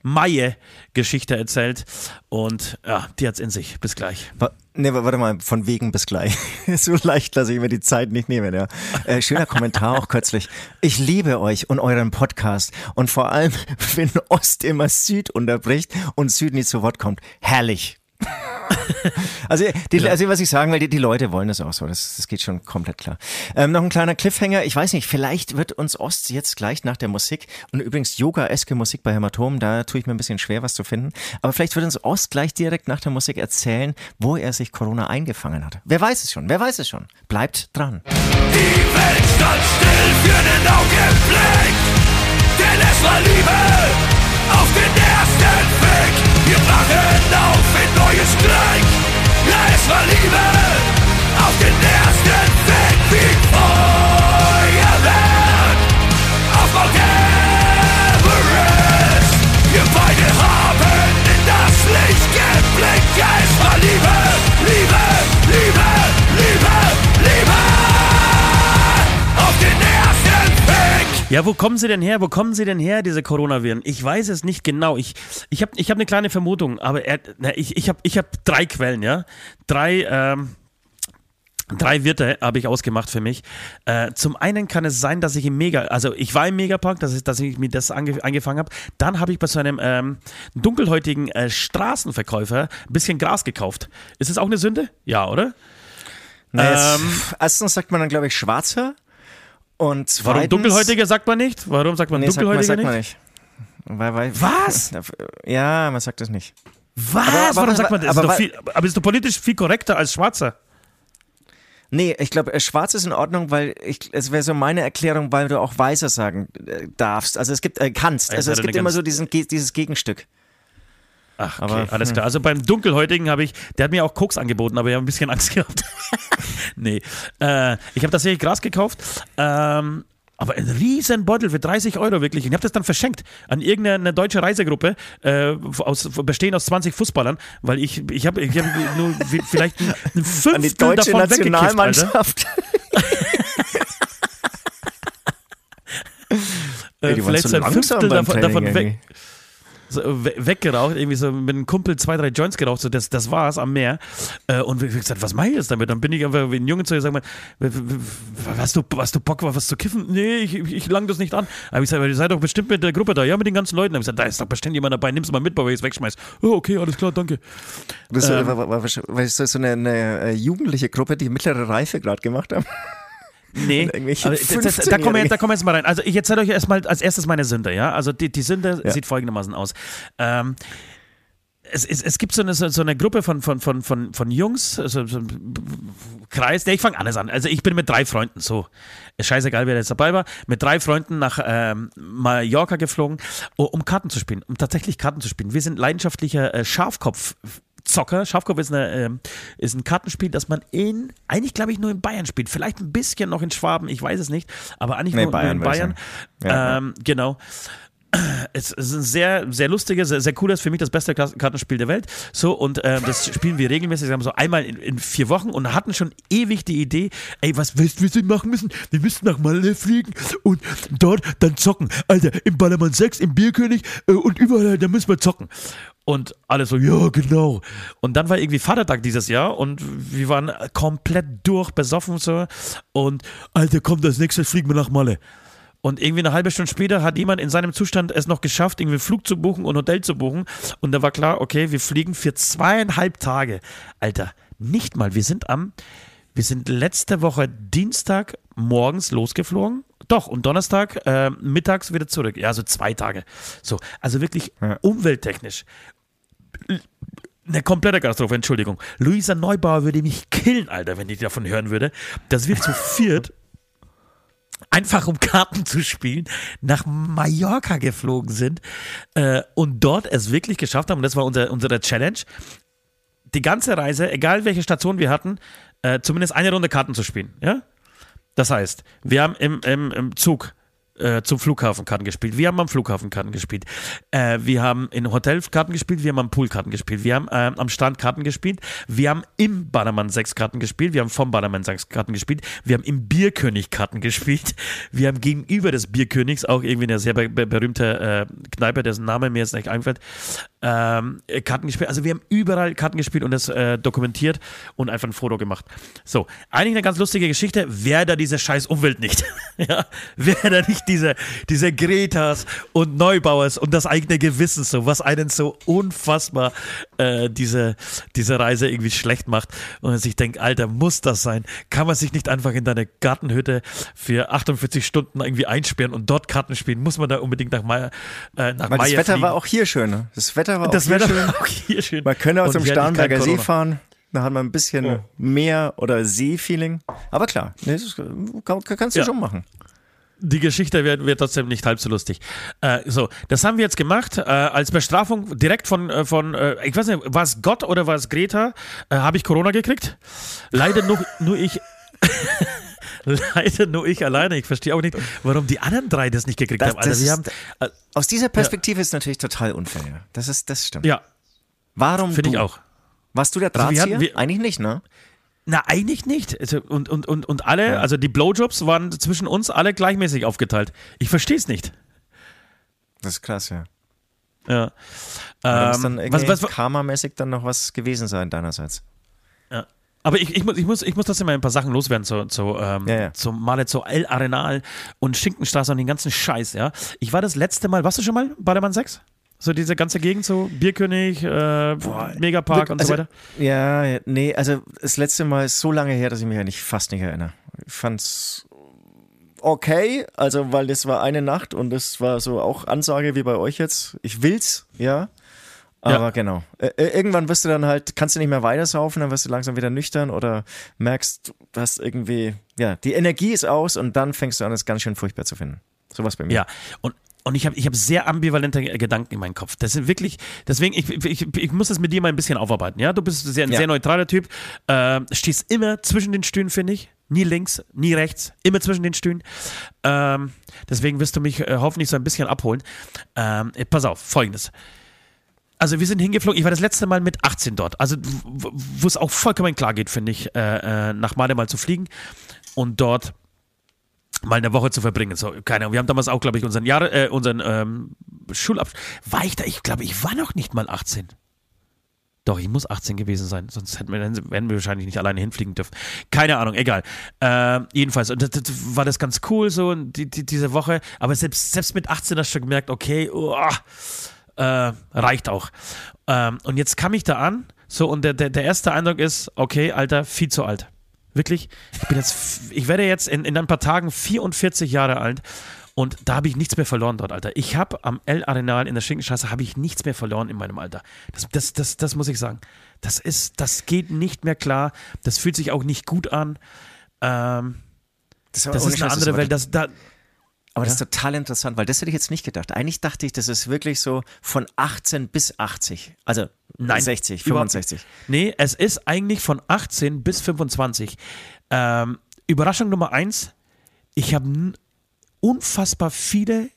Maie-Geschichte erzählt und ja, die hat's in sich. Bis gleich. Ne, warte mal, von wegen bis gleich. so leicht lasse ich mir die Zeit nicht nehmen, ja. Äh, schöner Kommentar auch kürzlich. Ich liebe euch und euren Podcast und vor allem, wenn Ost immer Süd unterbricht und Süd nicht zu Wort kommt. Herrlich. also, die, also, was ich sagen will, die, die Leute wollen das auch so. Das, das geht schon komplett klar. Ähm, noch ein kleiner Cliffhanger. Ich weiß nicht, vielleicht wird uns Ost jetzt gleich nach der Musik und übrigens Yoga-eske Musik bei Hämatom, da tue ich mir ein bisschen schwer, was zu finden. Aber vielleicht wird uns Ost gleich direkt nach der Musik erzählen, wo er sich Corona eingefangen hat. Wer weiß es schon? Wer weiß es schon? Bleibt dran. Die Welt stand still für einen Augenblick, denn es war Liebe auf den ersten Weg. Wir brachen auf in neues Glück. Ja, es war Liebe auf den ersten Weg wie Feuerwerk auf Mount Everest. Wir beide haben in das Licht geblickt. Ja, es war Liebe, Ja, wo kommen sie denn her? Wo kommen sie denn her, diese Coronaviren? Ich weiß es nicht genau. Ich, ich habe ich hab eine kleine Vermutung, aber er, na, ich, ich habe ich hab drei Quellen, ja. Drei, ähm, Drei Wirte habe ich ausgemacht für mich. Äh, zum einen kann es sein, dass ich im Mega, also ich war im Megapark, dass ich, dass ich mir das ange, angefangen habe. Dann habe ich bei so einem ähm, dunkelhäutigen äh, Straßenverkäufer ein bisschen Gras gekauft. Ist das auch eine Sünde? Ja, oder? Naja, ähm, erstens sagt man dann, glaube ich, Schwarzer. Und zweitens, Warum Dunkelhäutiger sagt man nicht? Warum sagt man nee, Dunkelhäutiger sagt man, sagt man nicht? Weil, weil, Was? Ja, man sagt das nicht. Was? Aber, aber, Warum sagt man das? Aber, ist viel, aber ist doch politisch viel korrekter als Schwarzer. Nee, ich glaube, äh, schwarz ist in Ordnung, weil ich, es wäre so meine Erklärung, weil du auch weißer sagen äh, darfst. Also es gibt, äh, kannst. Also es gibt immer so diesen, dieses Gegenstück. Ach, okay, aber, alles hm. klar. Also beim Dunkelhäutigen habe ich, der hat mir auch Koks angeboten, aber ich habe ein bisschen Angst gehabt. nee. Äh, ich habe tatsächlich Gras gekauft. Ähm, aber ein riesen Beutel für 30 Euro wirklich. Und ich habe das dann verschenkt an irgendeine deutsche Reisegruppe, äh, aus, bestehend aus 20 Fußballern, weil ich, ich habe ich hab nur vielleicht ein, ein Fünftel an die deutsche davon Nationalmannschaft. äh, vielleicht so ein Fünftel davon, davon weg so weggeraucht, irgendwie so mit einem Kumpel zwei, drei Joints geraucht, so das, das war's am Meer. Äh, und ich gesagt, was mache ich jetzt damit? Dann bin ich einfach wie ein Junge zu ihr, sag mal, hast du, hast du Bock, was zu kiffen? Nee, ich, ich lang das nicht an. Aber ich sage, ihr seid doch bestimmt mit der Gruppe da, ja, mit den ganzen Leuten. Aber ich gesagt, da ist doch bestimmt jemand dabei, nimm's mal mit, bevor ich es wegschmeiß. Oh, okay, alles klar, danke. Das ähm, war, war, war, war so eine, eine, äh, jugendliche Gruppe, die mittlere Reife gerade gemacht haben. Nee, aber das, da, kommen wir, da kommen wir jetzt mal rein. Also ich erzähle euch erstmal als erstes meine Sünde, ja. Also die, die Sünde ja. sieht folgendermaßen aus. Ähm, es, es, es, gibt so eine, so eine Gruppe von, von, von, von, von Jungs, so, so ein Kreis, nee, ich fange anders an. Also ich bin mit drei Freunden, so, ist scheißegal, wer jetzt dabei war, mit drei Freunden nach ähm, Mallorca geflogen, um Karten zu spielen, um tatsächlich Karten zu spielen. Wir sind leidenschaftlicher äh, Schafkopf. Zocker. Schafkopf ist, eine, äh, ist ein Kartenspiel, das man in, eigentlich glaube ich nur in Bayern spielt. Vielleicht ein bisschen noch in Schwaben, ich weiß es nicht, aber eigentlich nee, nur, Bayern, nur in Bayern. Ja, ähm, ja. Genau es ist ein sehr, sehr lustiges, sehr, sehr cooles, für mich das beste Kartenspiel der Welt. So, und äh, das spielen wir regelmäßig, sagen wir so einmal in, in, vier Wochen und hatten schon ewig die Idee, ey, was willst wir denn machen müssen? Wir müssen nach Malle fliegen und dort dann zocken. Alter, im Ballermann 6, im Bierkönig äh, und überall, da müssen wir zocken. Und alle so, ja, genau. Und dann war irgendwie Vatertag dieses Jahr und wir waren komplett durch, besoffen so. Und, Alter, kommt als nächstes fliegen wir nach Malle. Und irgendwie eine halbe Stunde später hat jemand in seinem Zustand es noch geschafft, irgendwie Flug zu buchen und Hotel zu buchen. Und da war klar, okay, wir fliegen für zweieinhalb Tage. Alter, nicht mal. Wir sind am, wir sind letzte Woche Dienstag morgens losgeflogen. Doch, und Donnerstag äh, mittags wieder zurück. Ja, so zwei Tage. So, also wirklich ja. umwelttechnisch. Eine komplette Katastrophe, Entschuldigung. Luisa Neubauer würde mich killen, Alter, wenn ich davon hören würde, dass wir zu viert einfach um Karten zu spielen, nach Mallorca geflogen sind äh, und dort es wirklich geschafft haben, und das war unser, unsere Challenge, die ganze Reise, egal welche Station wir hatten, äh, zumindest eine Runde Karten zu spielen. Ja? Das heißt, wir haben im, im, im Zug äh, zum Flughafen Karten gespielt. Wir haben am Flughafen Karten gespielt. Äh, wir haben in Hotels Karten gespielt. Wir haben am Pool Karten gespielt. Wir haben äh, am Strand Karten gespielt. Wir haben im Badermann sechs Karten gespielt. Wir haben vom Badermann sechs Karten gespielt. Wir haben im Bierkönig Karten gespielt. Wir haben gegenüber des Bierkönigs auch irgendwie eine sehr be berühmte äh, Kneipe, dessen Name mir jetzt nicht einfällt, ähm, Karten gespielt. Also wir haben überall Karten gespielt und das äh, dokumentiert und einfach ein Foto gemacht. So, eigentlich eine ganz lustige Geschichte. Wer da diese scheiß Umwelt nicht? ja, wer da nicht diese, diese Gretas und Neubauers und das eigene Gewissen so, was einen so unfassbar äh, diese, diese Reise irgendwie schlecht macht und man sich denkt, Alter, muss das sein? Kann man sich nicht einfach in deine Gartenhütte für 48 Stunden irgendwie einsperren und dort Karten spielen? Muss man da unbedingt nach Meier äh, nach Meier Das Wetter fliegen? war auch hier schön. Das Wetter war, das auch, Wetter hier war auch hier schön. Man könnte auch zum Starnberger See fahren. Da hat man ein bisschen oh. Meer- oder See-Feeling. Aber klar, nee, kann, kannst du ja. schon machen die Geschichte wird, wird trotzdem nicht halb so lustig. Äh, so, das haben wir jetzt gemacht. Äh, als Bestrafung direkt von, äh, von äh, ich weiß nicht, war es Gott oder war es Greta? Äh, Habe ich Corona gekriegt? Leider nur, nur ich. Leider nur ich alleine. Ich verstehe auch nicht, warum die anderen drei das nicht gekriegt das, haben. Also, ist, haben äh, aus dieser Perspektive ja. ist es natürlich total unfair. Das, ist, das stimmt. Ja. Warum Finde ich auch. Warst du der Drahtzieher? Also wir, Eigentlich nicht, ne? Na, eigentlich nicht. Also, und, und, und, und alle, ja. also die Blowjobs waren zwischen uns alle gleichmäßig aufgeteilt. Ich verstehe es nicht. Das ist krass, ja. Ja. Ähm, muss dann was, was, karmamäßig dann noch was gewesen sein deinerseits. Ja. Aber ich, ich, muss, ich, muss, ich muss trotzdem mal ein paar Sachen loswerden zu, zu, ähm, ja, ja. zu Male, zu El Arenal und Schinkenstraße und den ganzen Scheiß, ja. Ich war das letzte Mal, warst du schon mal bei der Mann 6? So diese ganze Gegend, so Bierkönig, äh, Boah, Megapark und also, so weiter? Ja, nee, also das letzte Mal ist so lange her, dass ich mich eigentlich fast nicht erinnere. Ich fand's okay, also weil das war eine Nacht und das war so auch Ansage wie bei euch jetzt. Ich will's, ja. Aber ja. genau. Irgendwann wirst du dann halt, kannst du nicht mehr weitersaufen, dann wirst du langsam wieder nüchtern oder merkst, du hast irgendwie, ja, die Energie ist aus und dann fängst du an, es ganz schön furchtbar zu finden. Sowas bei mir. Ja, und und ich habe ich hab sehr ambivalente Gedanken in meinem Kopf. Das sind wirklich, deswegen, ich, ich, ich muss das mit dir mal ein bisschen aufarbeiten. Ja, du bist sehr, ein ja. sehr neutraler Typ, äh, stehst immer zwischen den Stühlen, finde ich. Nie links, nie rechts, immer zwischen den Stühlen. Ähm, deswegen wirst du mich äh, hoffentlich so ein bisschen abholen. Ähm, äh, pass auf, folgendes. Also wir sind hingeflogen, ich war das letzte Mal mit 18 dort, also wo es auch vollkommen klar geht, finde ich, äh, äh, nach Male mal zu fliegen und dort mal eine Woche zu verbringen. So, keine Ahnung. Wir haben damals auch, glaube ich, unseren Jahr, äh, unseren ähm, Schulabschluss. War ich da? Ich glaube, ich war noch nicht mal 18. Doch, ich muss 18 gewesen sein, sonst hätten wir, wären wir wahrscheinlich nicht alleine hinfliegen dürfen. Keine Ahnung, egal. Äh, jedenfalls, und das, das war das ganz cool so die, die, diese Woche. Aber selbst, selbst mit 18 hast du schon gemerkt, okay, oh, äh, reicht auch. Ähm, und jetzt kam ich da an, so und der, der, der erste Eindruck ist, okay, Alter, viel zu alt Wirklich. Ich bin jetzt, ich werde jetzt in, in ein paar Tagen 44 Jahre alt und da habe ich nichts mehr verloren dort, Alter. Ich habe am El Arenal in der Schinkenstraße habe ich nichts mehr verloren in meinem Alter. Das, das, das, das muss ich sagen. Das ist, das geht nicht mehr klar. Das fühlt sich auch nicht gut an. Ähm, das, das ist eine andere Welt. Das, da, aber ja. das ist total interessant, weil das hätte ich jetzt nicht gedacht. Eigentlich dachte ich, das ist wirklich so von 18 bis 80. Also Nein, 60, 65. Nee, es ist eigentlich von 18 bis 25. Ähm, Überraschung Nummer eins, ich habe unfassbar viele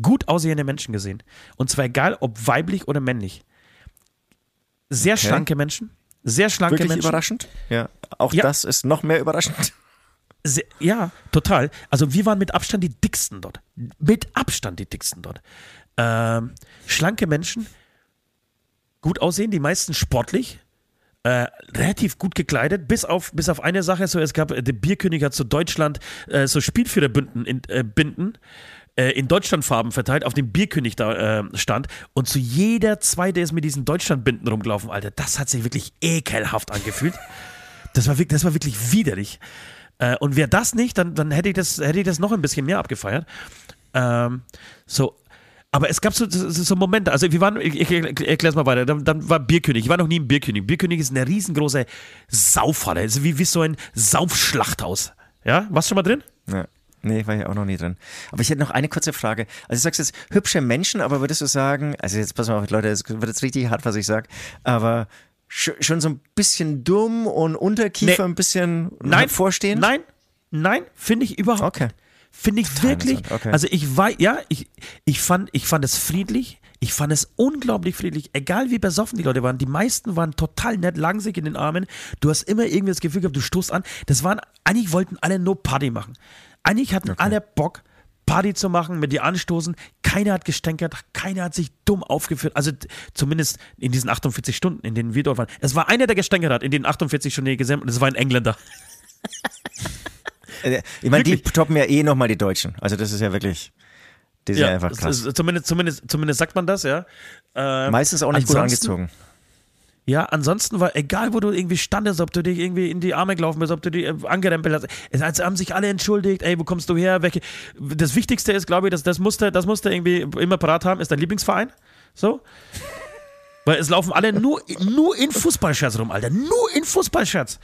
gut aussehende Menschen gesehen. Und zwar egal, ob weiblich oder männlich. Sehr okay. schlanke Menschen. Sehr schlanke Wirklich Menschen. überraschend? Ja. Auch ja. das ist noch mehr überraschend. Sehr, ja, total. Also wir waren mit Abstand die dicksten dort. Mit Abstand die dicksten dort. Ähm, schlanke Menschen, gut aussehen, die meisten sportlich, äh, relativ gut gekleidet, bis auf, bis auf eine Sache, so es gab, äh, der Bierkönig hat zu Deutschland äh, so Spielführerbünden in, äh, Binden, äh, in Deutschlandfarben verteilt, auf dem Bierkönig da äh, stand und zu jeder zweite ist mit diesen Deutschlandbinden rumgelaufen, Alter. Das hat sich wirklich ekelhaft angefühlt. Das war, das war wirklich widerlich. Äh, und wäre das nicht, dann, dann hätte, ich das, hätte ich das noch ein bisschen mehr abgefeiert. Ähm, so, aber es gab so, so, so, Momente, also wir waren, ich, ich erkläre es mal weiter, dann, dann, war Bierkönig, ich war noch nie im Bierkönig. Bierkönig ist eine riesengroße Saufhalle, also wie, wie so ein Saufschlachthaus. Ja, warst du schon mal drin? Ja. Nee, war ja auch noch nie drin. Aber ich hätte noch eine kurze Frage. Also du sagst jetzt hübsche Menschen, aber würdest du sagen, also jetzt pass mal auf, Leute, es wird jetzt richtig hart, was ich sage, aber schon so ein bisschen dumm und Unterkiefer nee. ein bisschen nein, vorstehen? Nein, nein, finde ich überhaupt. Okay. Finde ich Total wirklich. Okay. Also ich war, ja, ich, ich fand, ich fand es friedlich. Ich fand es unglaublich friedlich, egal wie besoffen die Leute waren. Die meisten waren total nett, lagen sich in den Armen. Du hast immer irgendwie das Gefühl gehabt, du stoßt an. Das waren, eigentlich wollten alle nur Party machen. Eigentlich hatten okay. alle Bock, Party zu machen, mit dir anstoßen. Keiner hat gestänkert, keiner hat sich dumm aufgeführt. Also zumindest in diesen 48 Stunden, in denen wir dort waren. Es war einer, der gestänkert hat in den 48 Stunden gesamt und es war ein Engländer. Äh, ich meine, die toppen ja eh nochmal die Deutschen. Also das ist ja wirklich. Die sind ja, ja einfach krass. Zumindest, zumindest, zumindest sagt man das, ja. Ähm, Meistens auch nicht gut angezogen. Ja, ansonsten war, egal wo du irgendwie standest, ob du dich irgendwie in die Arme gelaufen bist, ob du dich äh, angerempelt hast, es also haben sich alle entschuldigt, ey, wo kommst du her, welche, das Wichtigste ist, glaube ich, dass das musste, das musste irgendwie immer parat haben, ist dein Lieblingsverein, so. Weil es laufen alle nur, nur in Fußballshirts rum, Alter, nur in Fußballshirts.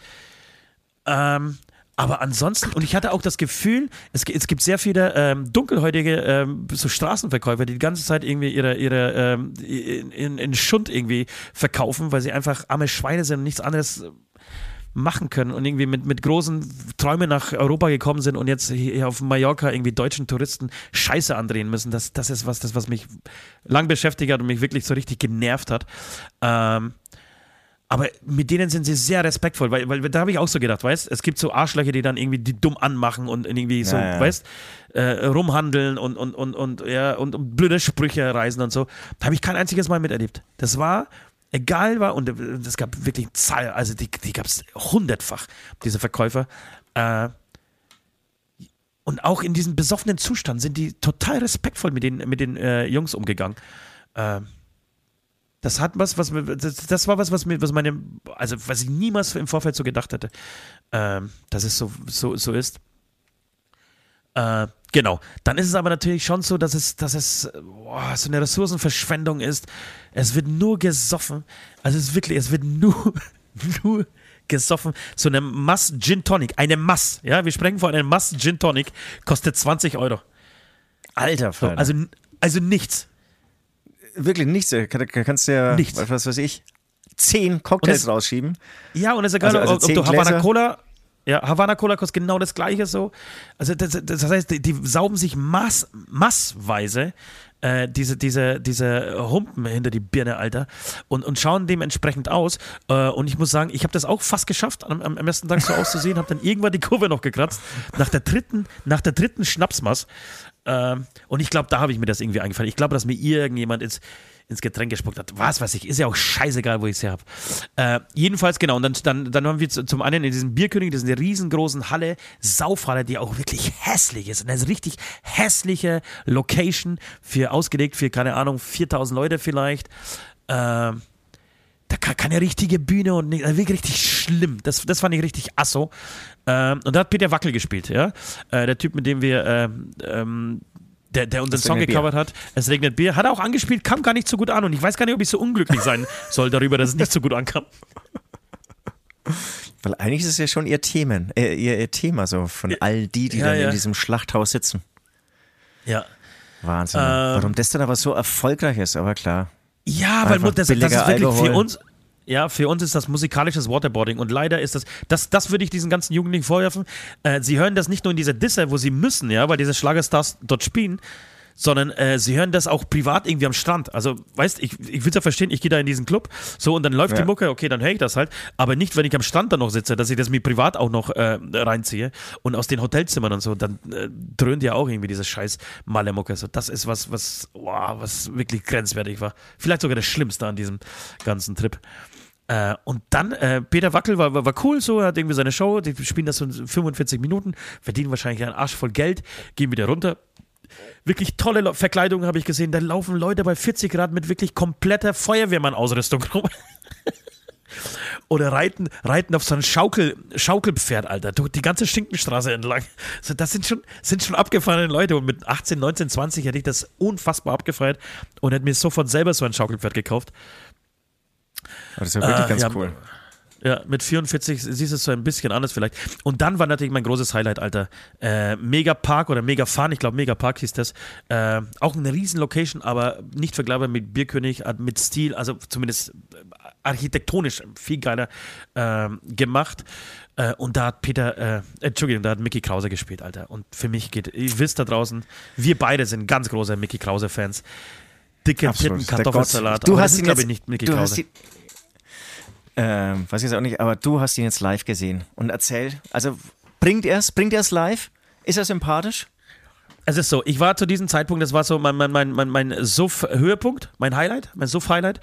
Ähm, aber ansonsten, und ich hatte auch das Gefühl, es, es gibt sehr viele ähm, dunkelhäutige ähm, so Straßenverkäufer, die die ganze Zeit irgendwie ihre, ihre ähm, in, in Schund irgendwie verkaufen, weil sie einfach arme Schweine sind und nichts anderes machen können und irgendwie mit, mit großen Träumen nach Europa gekommen sind und jetzt hier auf Mallorca irgendwie deutschen Touristen Scheiße andrehen müssen. Das, das ist was, das, was mich lang beschäftigt hat und mich wirklich so richtig genervt hat. Ähm, aber mit denen sind sie sehr respektvoll, weil, weil da habe ich auch so gedacht, weißt es gibt so Arschlöcher, die dann irgendwie die dumm anmachen und irgendwie so, ja, ja. weißt äh, rumhandeln und, und, und, und, ja, und, und blöde Sprüche reisen und so. Da habe ich kein einziges Mal miterlebt. Das war, egal war, und es gab wirklich Zahl, also die, die gab es hundertfach, diese Verkäufer. Äh, und auch in diesem besoffenen Zustand sind die total respektvoll mit den, mit den äh, Jungs umgegangen. Äh, das hat was, was das, das war was, was mir, was meine, also was ich niemals im Vorfeld so gedacht hätte, ähm, dass es so, so, so ist. Äh, genau. Dann ist es aber natürlich schon so, dass es, dass es boah, so eine Ressourcenverschwendung ist. Es wird nur gesoffen. Also es ist wirklich, es wird nur, nur gesoffen. So eine Mass Gin Tonic, eine Mass, ja, wir sprechen von einer Mass Gin Tonic, kostet 20 Euro. Alter, so, also, also nichts wirklich nichts. Kannst du ja, nichts. was weiß ich, zehn Cocktails es, rausschieben. Ja, und es ist egal, also, also ob, du Havana Cola ja, Havana Cola kostet genau das gleiche so. Also das, das heißt, die, die, sauben sich mass, massweise äh, diese, diese, diese Humpen hinter die Birne, Alter, und, und schauen dementsprechend aus. Äh, und ich muss sagen, ich habe das auch fast geschafft, am, am ersten Tag so auszusehen, habe dann irgendwann die Kurve noch gekratzt. Nach der dritten, nach der dritten Schnapsmass ähm, und ich glaube, da habe ich mir das irgendwie eingefallen. Ich glaube, dass mir irgendjemand ins, ins Getränk gespuckt hat. Was weiß ich, ist ja auch scheißegal, wo ich es her habe. Äh, jedenfalls, genau, und dann, dann, dann haben wir zum einen in diesem Bierkönig, das ist eine riesengroßen Halle, Saufhalle, die auch wirklich hässlich ist. Eine richtig hässliche Location für ausgelegt für, keine Ahnung, 4000 Leute vielleicht. Äh, da keine richtige Bühne und nicht, wirklich richtig schlimm. Das, das fand ich richtig asso. Ähm, und da hat Peter Wackel gespielt, ja. Äh, der Typ, mit dem wir ähm, ähm, der, der unseren Song gecovert Bier. hat. Es regnet Bier. Hat er auch angespielt, kam gar nicht so gut an. Und ich weiß gar nicht, ob ich so unglücklich sein soll darüber, dass es nicht so gut ankam. Weil eigentlich ist es ja schon ihr Themen, äh, ihr, ihr Thema so von all die, die ja, dann ja. in diesem Schlachthaus sitzen. Ja. Wahnsinn. Ähm, Warum das dann aber so erfolgreich ist, aber klar. Ja, weil das, das ist wirklich Alkohol. für uns, ja, für uns ist das musikalisches Waterboarding und leider ist das, das, das würde ich diesen ganzen Jugendlichen vorwerfen. Äh, sie hören das nicht nur in dieser Disse, wo sie müssen, ja, weil diese Schlagerstars dort spielen, sondern äh, sie hören das auch privat irgendwie am Strand. Also, weißt ich, ich will es ja verstehen, ich gehe da in diesen Club, so und dann läuft ja. die Mucke, okay, dann höre ich das halt, aber nicht, wenn ich am Strand da noch sitze, dass ich das mir privat auch noch äh, reinziehe und aus den Hotelzimmern und so, dann äh, dröhnt ja auch irgendwie diese scheiß Malle-Mucke. So, das ist was, was, wow, was wirklich grenzwertig war. Vielleicht sogar das Schlimmste an diesem ganzen Trip. Äh, und dann, äh, Peter Wackel war, war, war, cool so, hat irgendwie seine Show, die spielen das so in 45 Minuten, verdienen wahrscheinlich einen Arsch voll Geld, gehen wieder runter, wirklich tolle Verkleidungen habe ich gesehen. Da laufen Leute bei 40 Grad mit wirklich kompletter Feuerwehrmann-Ausrüstung rum. Oder reiten, reiten auf so ein Schaukel, Schaukelpferd, Alter, die ganze Schinkenstraße entlang. Also das sind schon, sind schon abgefahrene Leute. Und mit 18, 19, 20 hätte ich das unfassbar abgefeiert und hätte mir sofort selber so ein Schaukelpferd gekauft. Das ist ja wirklich äh, ganz ja, cool. Ja, mit 44 siehst du es so ein bisschen anders vielleicht. Und dann war natürlich mein großes Highlight, Alter. Äh, Mega Park oder Mega Fun, ich glaube Mega Park hieß das. Äh, auch eine riesen Location, aber nicht vergleichbar mit Bierkönig, äh, mit Stil, also zumindest äh, architektonisch viel geiler äh, gemacht. Äh, und da hat Peter, äh, Entschuldigung, da hat Mickey Krause gespielt, Alter. Und für mich geht, ihr wisst da draußen, wir beide sind ganz große Mickey Krause-Fans. Dicke Titten, Kartoffelsalat. Du hast ihn jetzt, nicht Mickey du Krause. Hast die, ähm, weiß ich jetzt auch nicht, aber du hast ihn jetzt live gesehen. Und erzähl, also bringt er es, bringt er es live? Ist er sympathisch? Es ist so, ich war zu diesem Zeitpunkt, das war so mein, mein, mein, mein, mein Suff-Höhepunkt, mein Highlight, mein Suff-Highlight.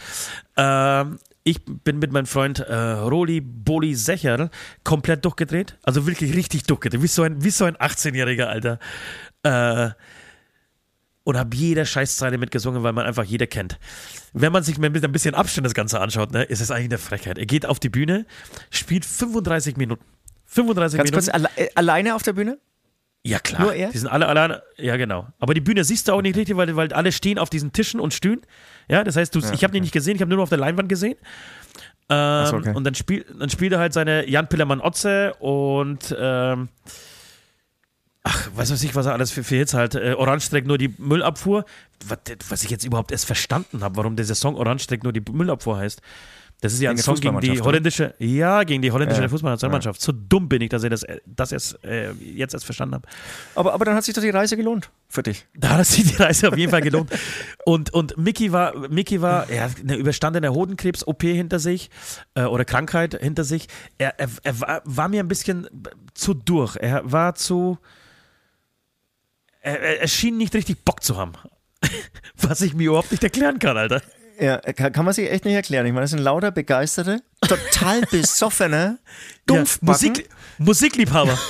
Ähm, ich bin mit meinem Freund äh, Roli Boli Secherl komplett durchgedreht. Also wirklich richtig durchgedreht. Wie so ein, wie so ein 18-Jähriger, Alter. Äh, und habe jede Scheißzeile mitgesungen, weil man einfach jeder kennt. Wenn man sich mit ein bisschen Abstand das Ganze anschaut, ne, ist es eigentlich eine Frechheit. Er geht auf die Bühne, spielt 35 Minuten. 35 Ganz Minuten. Kurz, alle, alleine auf der Bühne? Ja, klar. Nur er? Die sind alle alleine. Ja, genau. Aber die Bühne siehst du auch nicht richtig, weil, weil alle stehen auf diesen Tischen und Stühlen. Ja, das heißt, du, ja, ich habe okay. den nicht gesehen, ich habe nur auf der Leinwand gesehen. Ähm, so, okay. Und dann, spiel, dann spielt er halt seine Jan Pillermann Otze und ähm, ach, weiß was ich, was er alles für, für Hits halt. Äh, Orange trägt nur die Müllabfuhr. Was, was ich jetzt überhaupt erst verstanden habe, warum dieser Song Orange trägt nur die Müllabfuhr heißt. Das ist ja ein Song gegen die holländische, ja, gegen die holländische ja, Fußballnationalmannschaft. Ja. So dumm bin ich, dass ich das, das erst, äh, jetzt erst verstanden habe. Aber, aber dann hat sich doch die Reise gelohnt für dich. Da hat sich die Reise auf jeden Fall gelohnt. Und, und Mickey war, Mickey war, er hat eine überstandene Hodenkrebs-OP hinter sich äh, oder Krankheit hinter sich. Er, er, er war, war mir ein bisschen zu durch. Er war zu, er, er schien nicht richtig Bock zu haben. Was ich mir überhaupt nicht erklären kann, Alter. Ja, kann, kann man sich echt nicht erklären. Ich meine, das sind lauter begeisterte, total besoffene, Dumpfbacken. Ja, Musik, Musikliebhaber.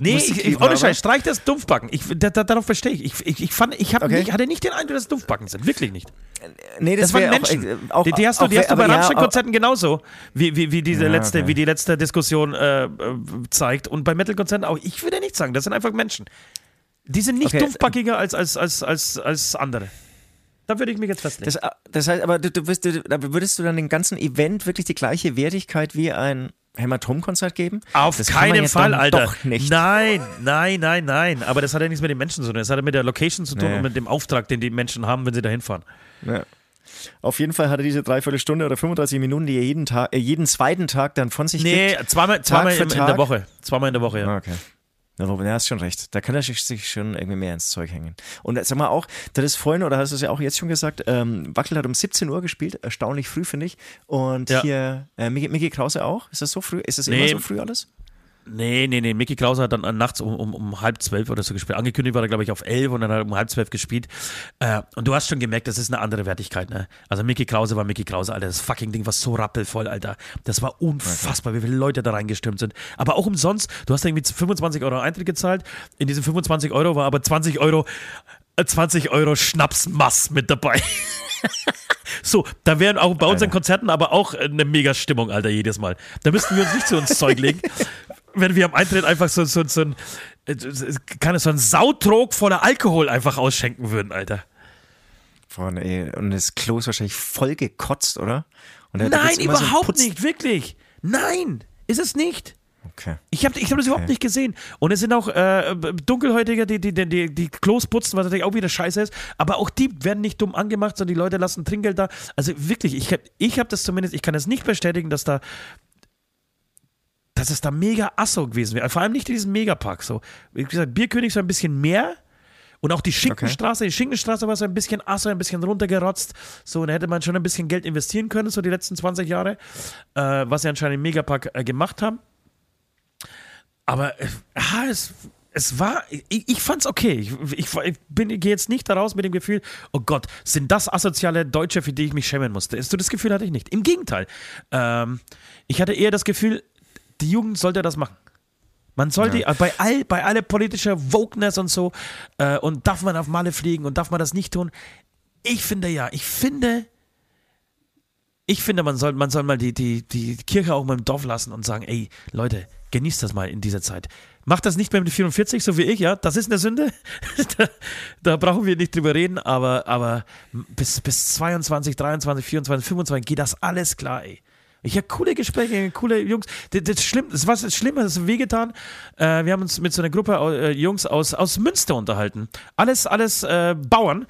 Nee, ich, ich, ohne Scheiß, streich das Dumpfbacken. Ich, da, da, darauf verstehe ich. Ich, ich, ich, fand, ich okay. nicht, hatte nicht den Eindruck, dass es Dumpfbacken sind. Wirklich nicht. Nee, das, das waren Menschen. Auch, äh, auch, die, die, hast du, die hast du bei ja, Rammstein-Konzerten genauso, wie, wie, wie, diese ja, letzte, okay. wie die letzte Diskussion äh, äh, zeigt. Und bei Metal-Konzerten auch. Ich würde nicht sagen, das sind einfach Menschen. Die sind nicht okay. dumpfbackiger als, als, als, als, als andere. Da würde ich mich jetzt festlegen. Das, das heißt, aber du, du, wirst, du, würdest du dann dem ganzen Event wirklich die gleiche Wertigkeit wie ein Hämatomkonzert geben? Auf das keinen Fall, Alter. Doch nicht. Nein, nein, nein, nein. Aber das hat ja nichts mit den Menschen zu tun. Das hat ja mit der Location zu tun nee. und mit dem Auftrag, den die Menschen haben, wenn sie da hinfahren. Ja. Auf jeden Fall hat er diese Dreiviertelstunde oder 35 Minuten, die er jeden, Tag, äh, jeden zweiten Tag dann von sich nee, gibt. Nee, zweimal, zweimal in, in, der Woche. Zweimal in der Woche, ja. Ah, okay. Ja, Robin, hast schon recht. Da kann er sich schon irgendwie mehr ins Zeug hängen. Und sag mal auch, das ist vorhin, oder hast du es ja auch jetzt schon gesagt, ähm, Wackel hat um 17 Uhr gespielt, erstaunlich früh, finde ich. Und ja. hier äh, Mickey Krause auch. Ist das so früh? Ist das nee. immer so früh alles? Nee, nee, nee. Mickey Klaus hat dann nachts um, um, um halb zwölf oder so gespielt. Angekündigt war er, glaube ich, auf elf und dann hat er um halb zwölf gespielt. Äh, und du hast schon gemerkt, das ist eine andere Wertigkeit, ne? Also Mickey Krause war Mickey Krause, Alter. Das fucking Ding war so rappelvoll, Alter. Das war unfassbar, okay. wie viele Leute da reingestürmt sind. Aber auch umsonst. Du hast irgendwie 25 Euro Eintritt gezahlt. In diesen 25 Euro war aber 20 Euro, 20 äh, Euro Schnapsmass mit dabei. So, da wären auch bei unseren Konzerten aber auch eine mega Stimmung, Alter, jedes Mal. Da müssten wir uns nicht zu uns Zeug legen, wenn wir am Eintritt einfach so, so, so ein, kann es so ein Sautrog voller Alkohol einfach ausschenken würden, Alter. Boah, ey, und das Klo ist wahrscheinlich voll gekotzt, oder? Da, Nein, überhaupt so nicht, wirklich. Nein, ist es nicht. Okay. Ich habe ich hab das überhaupt nicht gesehen. Und es sind auch äh, Dunkelhäutige, die, die, die, die Klos putzen, was natürlich auch wieder scheiße ist. Aber auch die werden nicht dumm angemacht, sondern die Leute lassen Trinkgeld da. Also wirklich, ich habe ich hab das zumindest, ich kann es nicht bestätigen, dass da dass es da mega asso gewesen wäre. Vor allem nicht in diesem Megapark. So, wie gesagt, Bierkönig so ein bisschen mehr. Und auch die Schinkenstraße, okay. die Schinkenstraße war so ein bisschen asso, ein bisschen runtergerotzt. So, da hätte man schon ein bisschen Geld investieren können, so die letzten 20 Jahre, äh, was sie anscheinend im Megapark äh, gemacht haben. Aber äh, es, es war, ich, ich fand's okay. Ich, ich, ich gehe jetzt nicht daraus mit dem Gefühl, oh Gott, sind das asoziale Deutsche, für die ich mich schämen musste. So das Gefühl hatte ich nicht. Im Gegenteil. Ähm, ich hatte eher das Gefühl, die Jugend sollte das machen. Man sollte ja. bei all bei aller politischer Wokeness und so äh, und darf man auf Malle fliegen und darf man das nicht tun. Ich finde ja, ich finde, ich finde, man soll, man soll mal die, die, die Kirche auch mal im Dorf lassen und sagen, ey, Leute, genießt das mal in dieser Zeit. Macht das nicht mehr mit 44, so wie ich, ja. Das ist eine Sünde. da, da, brauchen wir nicht drüber reden, aber, aber bis, bis 22, 23, 24, 25 geht das alles klar, ey. Ich habe coole Gespräche, coole Jungs. Das, das, schlimm, das war das Schlimme, das ist wehgetan. Äh, wir haben uns mit so einer Gruppe äh, Jungs aus, aus Münster unterhalten. Alles, alles äh, Bauern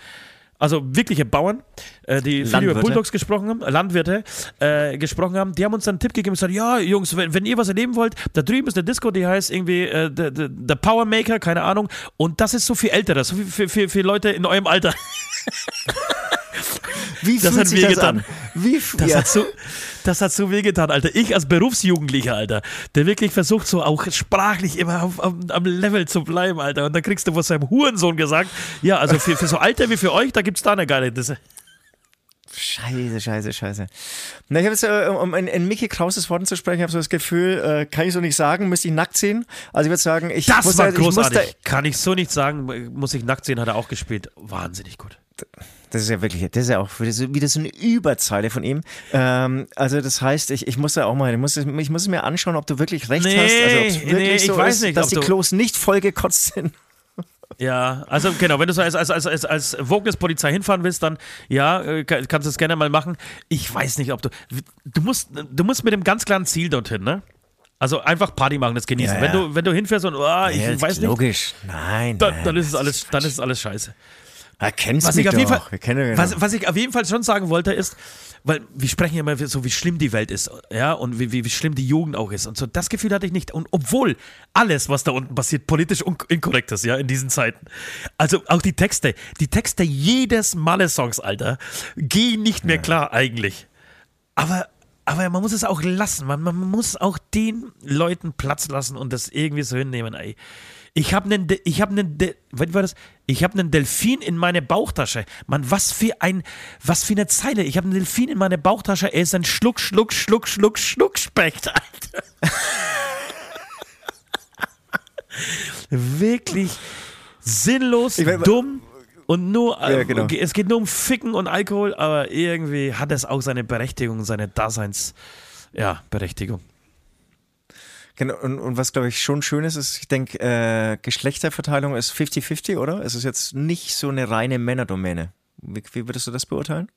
also wirkliche Bauern, äh, die viel über Bulldogs gesprochen haben, Landwirte äh, gesprochen haben, die haben uns dann einen Tipp gegeben und gesagt, ja, Jungs, wenn, wenn, ihr was erleben wollt, da drüben ist eine Disco, die heißt irgendwie äh, The, Power Maker, keine Ahnung, und das ist so viel älterer, so viel für, für Leute in eurem Alter. Wie das hat sich das an? Wie das, ja. hat so, das hat so wehgetan, Alter. Ich als Berufsjugendlicher, Alter, der wirklich versucht, so auch sprachlich immer auf, auf, am Level zu bleiben, Alter. Und dann kriegst du von seinem Hurensohn gesagt, ja, also für, für so Alter wie für euch, da gibt es da eine geile Disse. Scheiße, scheiße, scheiße. Na, ich habe jetzt, äh, um in, in Mickey Krauses Worten zu sprechen, habe so das Gefühl, äh, kann ich so nicht sagen, müsste ich nackt sehen. Also ich würde sagen, ich das muss war da, großartig. Ich muss da, kann ich so nicht sagen, muss ich nackt sehen, hat er auch gespielt. Wahnsinnig gut. Das ist ja wirklich, das ist ja auch wieder so eine Überzeile von ihm. Ähm, also das heißt, ich, ich muss ja auch mal, ich muss, ich muss mir anschauen, ob du wirklich recht nee, hast. Also wirklich nee, so ist, nicht, dass die Klos nicht vollgekotzt sind. Ja, also genau, wenn du so als, als, als, als, als Vogels-Polizei hinfahren willst, dann ja, äh, kannst du es gerne mal machen. Ich weiß nicht, ob du. Du musst, du musst mit dem ganz klaren Ziel dorthin, ne? Also einfach Party machen, das genießen. Ja, ja. Wenn, du, wenn du hinfährst und oh, ich ja, weiß nicht. Logisch. Nein. Dann, dann, ist es alles, dann ist es alles scheiße. Ja, kennst was mich ich auf jeden Fall, was, was, ich auf jeden Fall schon sagen wollte, ist, weil wir sprechen ja immer so, wie schlimm die Welt ist, ja, und wie, wie, wie schlimm die Jugend auch ist. Und so, das Gefühl hatte ich nicht. Und obwohl alles, was da unten passiert, politisch inkorrekt ist, ja, in diesen Zeiten. Also auch die Texte, die Texte jedes Malle-Songs, Alter, gehen nicht mehr ja. klar eigentlich. Aber, aber man muss es auch lassen. Man, man muss auch den Leuten Platz lassen und das irgendwie so hinnehmen, ey. Ich habe einen, ich habe einen, was war das? Ich habe einen Delfin in meine Bauchtasche. Mann, was für ein, was für eine Zeile. Ich habe einen Delfin in meine Bauchtasche. Er ist ein Schluck, Schluck, Schluck, Schluck, Schluckspecht, Alter. Wirklich sinnlos, mein, dumm. Und nur, ja, genau. es geht nur um Ficken und Alkohol, aber irgendwie hat es auch seine Berechtigung, seine Daseins, ja, Berechtigung. Genau, und, und was glaube ich schon schön ist, ist, ich denke, äh, Geschlechterverteilung ist 50-50, oder? Es ist jetzt nicht so eine reine Männerdomäne. Wie, wie würdest du das beurteilen?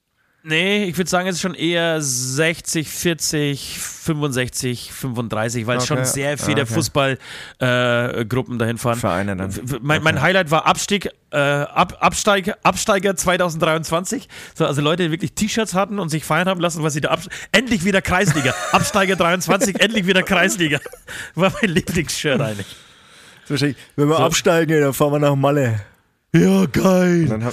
Nee, ich würde sagen, es ist schon eher 60, 40, 65, 35, weil okay. schon sehr viele okay. Fußballgruppen äh, dahin fahren. Vereine dann. Mein, mein Highlight war Abstieg, äh, Ab, Absteiger, Absteiger 2023. So, also Leute, die wirklich T-Shirts hatten und sich feiern haben lassen, was sie da ab Endlich wieder Kreisliga. Absteiger 23, endlich wieder Kreisliga. War mein Lieblingsshirt eigentlich. Wenn wir so. absteigen, dann fahren wir nach Malle. Ja, geil.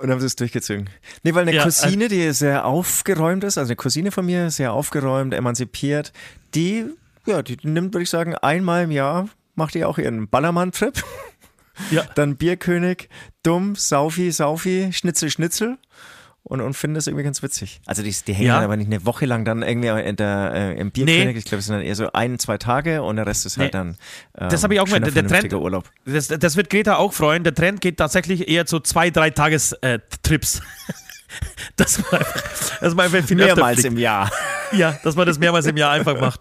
Und haben sie es durchgezogen. Nee, weil eine ja, Cousine, die sehr aufgeräumt ist, also eine Cousine von mir, sehr aufgeräumt, emanzipiert, die, ja, die nimmt, würde ich sagen, einmal im Jahr macht die auch ihren Ballermann-Trip. Ja. Dann Bierkönig, Dumm, Saufi, Saufi, Schnitzel, Schnitzel und, und finde das irgendwie ganz witzig. Also die, die hängen ja. aber nicht eine Woche lang dann irgendwie in der, äh, im Bierkönig. Nee. Ich glaube, es sind dann eher so ein, zwei Tage und der Rest ist halt nee. dann ähm, Das habe ich auch gemeint. Der Trend, Urlaub. Das, das wird Greta auch freuen. Der Trend geht tatsächlich eher zu zwei, drei Tages äh, dass man einfach, dass man einfach viel Mehrmals im Jahr. Ja, dass man das mehrmals im Jahr einfach macht.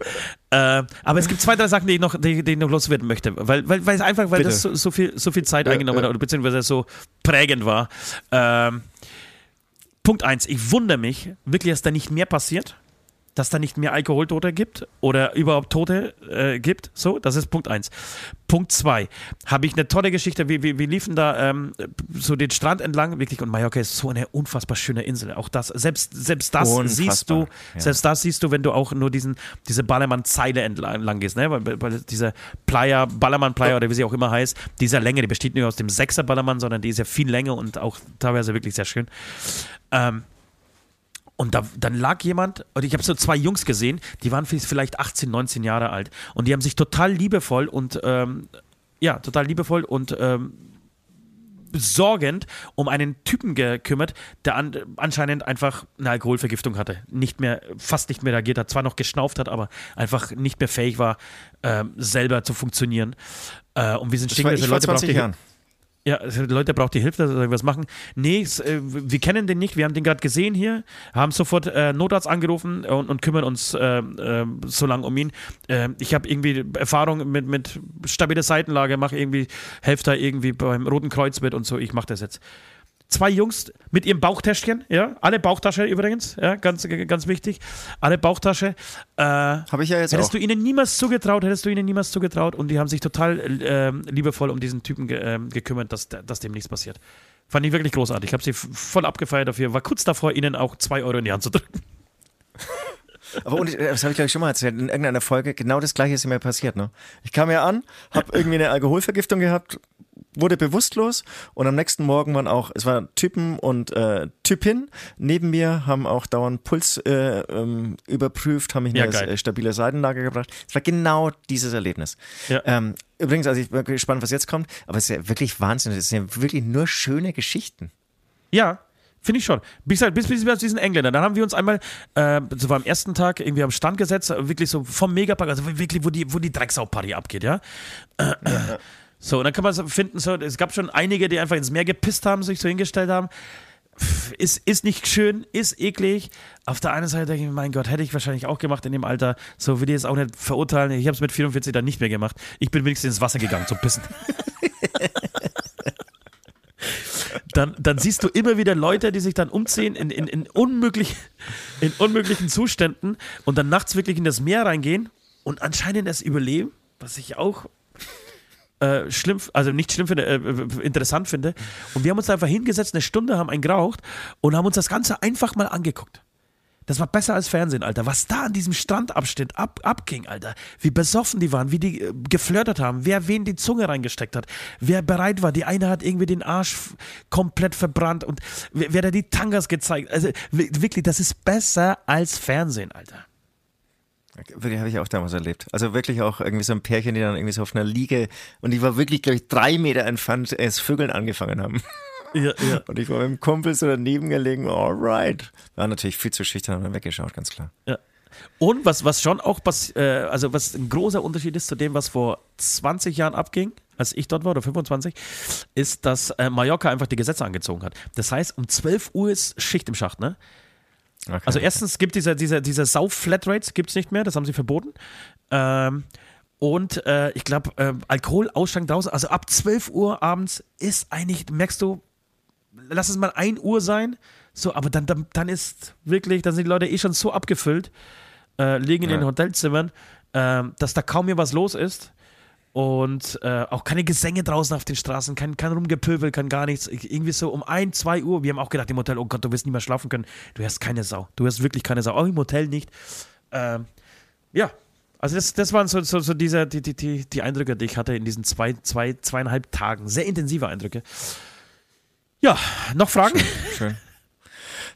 Äh, aber es gibt zwei, drei Sachen, die ich noch, die, die ich noch loswerden möchte. Weil, weil, weil es einfach, weil Bitte. das so, so, viel, so viel Zeit eingenommen hat, beziehungsweise so prägend war. Ähm, Punkt eins, ich wundere mich wirklich, dass da nicht mehr passiert. Dass da nicht mehr Alkoholtote gibt oder überhaupt Tote äh, gibt. So, das ist Punkt eins. Punkt zwei, habe ich eine tolle Geschichte. Wir, wir, wir liefen da ähm, so den Strand entlang, wirklich, und Mallorca ist so eine unfassbar schöne Insel. Auch das, selbst, selbst das Unfassbar, siehst du, ja. selbst das siehst du, wenn du auch nur diesen, diese Ballermann-Zeile entlang entlang gehst, ne? Weil, weil diese Playa, Ballermann-Playa oder wie sie auch immer heißt, dieser Länge, die besteht nicht aus dem Sechser Ballermann, sondern die ist ja viel länger und auch teilweise wirklich sehr schön. Ähm, und da, dann lag jemand, und ich habe so zwei Jungs gesehen, die waren vielleicht 18, 19 Jahre alt. Und die haben sich total liebevoll und, ähm, ja, total liebevoll und ähm, sorgend um einen Typen gekümmert, der an, anscheinend einfach eine Alkoholvergiftung hatte. Nicht mehr, fast nicht mehr reagiert hat, zwar noch geschnauft hat, aber einfach nicht mehr fähig war, ähm, selber zu funktionieren. Äh, und wir sind stehen Leute, braucht 20 ihr- Jahren. Ja, Leute, braucht die Hilfe, dass wir irgendwas machen? Nee, äh, wir kennen den nicht, wir haben den gerade gesehen hier, haben sofort äh, Notarzt angerufen und, und kümmern uns äh, äh, so lange um ihn. Äh, ich habe irgendwie Erfahrung mit, mit stabiler Seitenlage, mache irgendwie, helfe da irgendwie beim Roten Kreuz mit und so, ich mache das jetzt. Zwei Jungs mit ihrem Bauchtäschchen, ja, alle Bauchtasche übrigens, ja, ganz, ganz wichtig, alle Bauchtasche. Äh, Habe ich ja jetzt Hättest auch. du ihnen niemals zugetraut, hättest du ihnen niemals zugetraut und die haben sich total ähm, liebevoll um diesen Typen ge ähm, gekümmert, dass, dass dem nichts passiert. Fand ich wirklich großartig. Ich habe sie voll abgefeiert dafür. War kurz davor, ihnen auch zwei Euro in die Hand zu drücken. Aber und, äh, das habe ich glaube ich schon mal erzählt, in irgendeiner Folge, genau das gleiche ist mir passiert. Ne? Ich kam ja an, habe irgendwie eine Alkoholvergiftung gehabt, wurde bewusstlos und am nächsten Morgen waren auch, es waren Typen und äh, Typin neben mir, haben auch dauernd Puls äh, ähm, überprüft, haben mich in Ja, eine geil. äh, stabile Seitenlage gebracht. Es war genau dieses Erlebnis. Ja. Ähm, übrigens, also ich bin gespannt, was jetzt kommt, aber es ist ja wirklich Wahnsinn, es sind ja wirklich nur schöne Geschichten. Ja, finde ich schon. Bis, halt, bis, bis, bis diesen Engländer. Dann haben wir uns einmal, äh, so war am ersten Tag, irgendwie am Stand gesetzt, wirklich so vom Megapark, also wirklich, wo die, wo die Drecksau-Party abgeht, ja. Äh, So, und dann kann man so finden, so, es gab schon einige, die einfach ins Meer gepisst haben, sich so hingestellt haben. Pff, Ist, ist nicht schön, ist eklig. Auf der einen Seite denke ich mein Gott, hätte ich wahrscheinlich auch gemacht in dem Alter. So will ich jetzt auch nicht verurteilen. Ich habe es mit 44 dann nicht mehr gemacht. Ich bin wenigstens ins Wasser gegangen zum Pissen. dann, dann siehst du immer wieder Leute, die sich dann umziehen in, in, in, unmöglich, in unmöglichen Zuständen und dann nachts wirklich in das Meer reingehen und anscheinend es überleben, was ich auch äh, schlimm, also nicht schlimm finde, äh, interessant finde. Und wir haben uns einfach hingesetzt, eine Stunde, haben einen geraucht und haben uns das Ganze einfach mal angeguckt. Das war besser als Fernsehen, Alter. Was da an diesem Strandabschnitt ab, abging, Alter. Wie besoffen die waren, wie die äh, geflirtet haben, wer wen die Zunge reingesteckt hat, wer bereit war. Die eine hat irgendwie den Arsch komplett verbrannt und wer, wer da die Tangas gezeigt. Also wi- wirklich, das ist besser als Fernsehen, Alter. Wirklich habe ich auch damals erlebt. Also wirklich auch irgendwie so ein Pärchen, die dann irgendwie so auf einer Liege und die war wirklich, glaube ich, drei Meter entfernt, es Vögeln angefangen haben. Ja, ja. Und ich war mit dem Kumpel so daneben gelegen, alright. War natürlich viel zu schüchtern und dann weggeschaut, ganz klar. Ja. Und was, was schon auch, pass, äh, also was ein großer Unterschied ist zu dem, was vor 20 Jahren abging, als ich dort war, oder 25, ist, dass äh, Mallorca einfach die Gesetze angezogen hat. Das heißt, um 12 Uhr ist Schicht im Schacht, ne? Okay. Also erstens gibt diese, diese, diese Sau-Flatrates gibt's nicht mehr, das haben sie verboten. Ähm, und äh, ich glaube, äh, Alkoholausschank draußen, also ab 12 Uhr abends ist eigentlich, merkst du, lass es mal 1 Uhr sein, so, aber dann, dann, dann ist wirklich, dann sind die Leute eh schon so abgefüllt, äh, liegen in Ja. den Hotelzimmern, ähm, dass da kaum mehr was los ist. Und äh, auch keine Gesänge draußen auf den Straßen, kein, kein Rumgepöbel, kein gar nichts. Ich- Irgendwie so um 1, 2 Uhr. Wir haben auch gedacht im Hotel, oh Gott, du wirst nie mehr schlafen können. Du hast keine Sau. Du hast wirklich keine Sau. Auch im Hotel nicht. Ähm, ja, also das, das waren so, so, so diese, die, die, die, die Eindrücke, die ich hatte in diesen zwei, zwei, zweieinhalb Tagen. Sehr intensive Eindrücke. Ja, noch Fragen? Schön.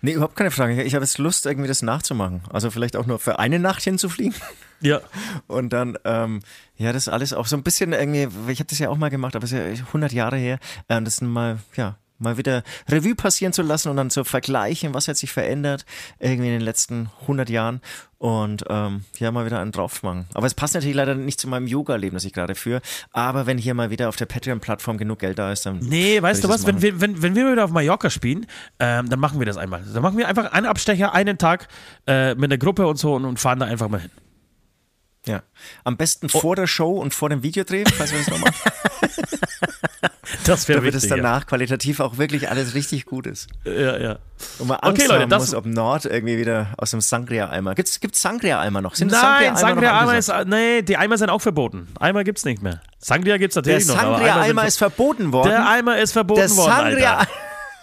Nee, überhaupt keine Frage. Ich habe jetzt Lust, irgendwie das nachzumachen. Also vielleicht auch nur für eine Nacht hinzufliegen. Ja. Und dann, ähm, ja, das alles auch so ein bisschen irgendwie, ich habe das ja auch mal gemacht, aber es ist ja 100 Jahre her, ähm, das sind mal, ja, mal wieder Revue passieren zu lassen und dann zu vergleichen, was hat sich verändert irgendwie in den letzten 100 Jahren und ähm, hier mal wieder einen drauf machen. Aber es passt natürlich leider nicht zu meinem Yoga-Leben, das ich gerade führe. Aber wenn hier mal wieder auf der Patreon-Plattform genug Geld da ist, dann. Nee, weißt du was? Wenn wir, wenn, wenn wir wieder auf Mallorca spielen, ähm, dann machen wir das einmal. Dann machen wir einfach einen Abstecher, einen Tag äh, mit einer Gruppe und so und, und fahren da einfach mal hin. Ja. Am besten oh. vor der Show und vor dem Videodreh, falls wir das noch machen. das wäre Damit es danach ja. qualitativ auch wirklich alles richtig gut ist. Ja, ja. Und man Angst okay, Leute, haben muss, ob Nord irgendwie wieder aus dem Sangria-Eimer. Gibt es Sangria-Eimer noch? Sind Nein, Sangria-Eimer ist, nee, die Eimer sind auch verboten. Eimer gibt es nicht mehr. Sangria gibt es natürlich der noch. Der Sangria-Eimer ist verboten worden. Der Eimer ist verboten der worden, Sangria Alter.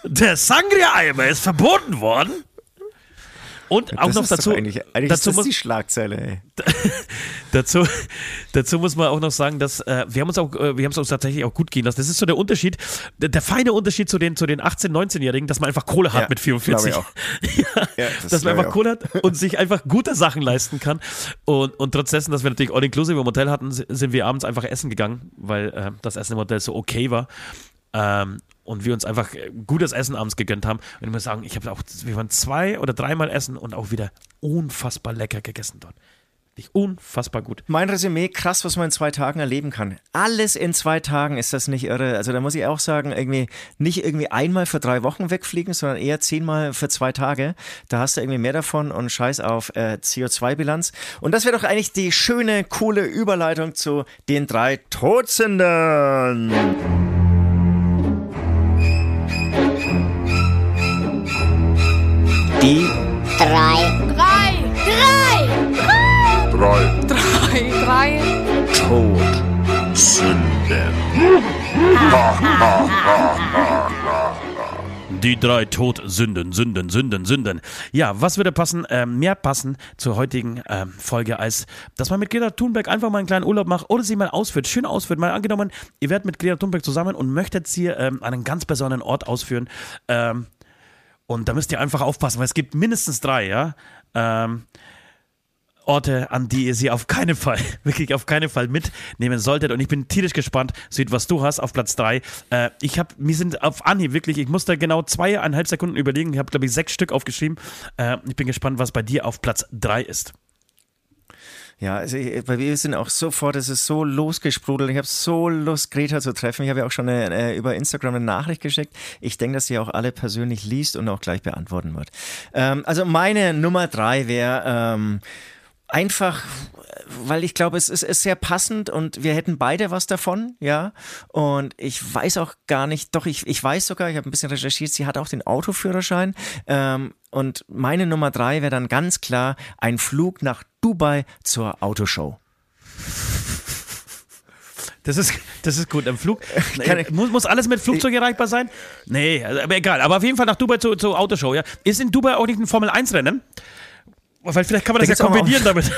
Der Sangria-Eimer ist verboten worden? Und auch das noch dazu. Eigentlich, eigentlich dazu ist das die Schlagzeile, ey. dazu, dazu muss man auch noch sagen, dass äh, wir haben uns auch, äh, wir haben es uns tatsächlich auch gut gehen lassen. Das ist so der Unterschied, der, der feine Unterschied zu den, zu den 18-, 19-Jährigen, dass man einfach Kohle hat ja, mit 44. Ich auch. ja, ja, das dass man einfach Kohle hat und sich einfach gute Sachen leisten kann. Und, und trotz dessen, dass wir natürlich All-Inclusive im Hotel hatten, sind wir abends einfach essen gegangen, weil äh, das Essen im Hotel so okay war. Ähm, und wir uns einfach äh, gutes Essen abends gegönnt haben. Und ich muss sagen, ich habe auch, wir waren zwei oder dreimal essen und auch wieder unfassbar lecker gegessen dort. Wirklich unfassbar gut. Mein Resümee, krass, was man in zwei Tagen erleben kann. Alles in zwei Tagen ist das nicht irre. Also da muss ich auch sagen, irgendwie nicht irgendwie einmal für drei Wochen wegfliegen, sondern eher zehnmal für zwei Tage. Da hast du irgendwie mehr davon und scheiß auf äh, CO2-Bilanz. Und das wäre doch eigentlich die schöne, coole Überleitung zu den drei Todsündern. Die drei. Drei. Drei. Drei. Drei. Drei. Todsünden. Die drei Todsünden, Sünden, Sünden, Sünden. Ja, was würde passen, äh, mehr passen zur heutigen äh, Folge, als dass man mit Greta Thunberg einfach mal einen kleinen Urlaub macht oder sie mal ausführt, schön ausführt. Mal angenommen, ihr werdet mit Greta Thunberg zusammen und möchtet sie ähm, an einen ganz besonderen Ort ausführen. Ähm, und da müsst ihr einfach aufpassen, weil es gibt mindestens drei, ja. Ähm, Orte, an die ihr sie auf keinen Fall, wirklich auf keinen Fall mitnehmen solltet. Und ich bin tierisch gespannt, Süd, was du hast auf Platz 3. Äh, ich habe, mir sind auf Anhieb wirklich, ich musste genau zweieinhalb Sekunden überlegen. Ich habe, glaube ich, sechs Stück aufgeschrieben. Äh, ich bin gespannt, was bei dir auf Platz 3 ist. Ja, also bei mir sind auch sofort, es ist so losgesprudelt. Ich habe so Lust, Greta zu treffen. Ich habe ja auch schon eine, äh, über Instagram eine Nachricht geschickt. Ich denke, dass sie auch alle persönlich liest und auch gleich beantworten wird. Ähm, also meine Nummer drei wäre ähm, einfach weil ich glaube, es ist, ist, sehr passend und wir hätten beide was davon, ja. Und ich weiß auch gar nicht, doch, ich, ich weiß sogar, ich habe ein bisschen recherchiert, sie hat auch den Autoführerschein. Ähm, und meine Nummer drei wäre dann ganz klar ein Flug nach Dubai zur Autoshow. Das ist, das ist gut. Im Flug. Nee, muss, muss alles mit Flugzeug erreichbar sein? Nee, aber egal. Aber auf jeden Fall nach Dubai zur, zur Autoshow, ja. Ist in Dubai auch nicht ein Formel-1-Rennen? Weil vielleicht kann man das da ja kombinieren damit.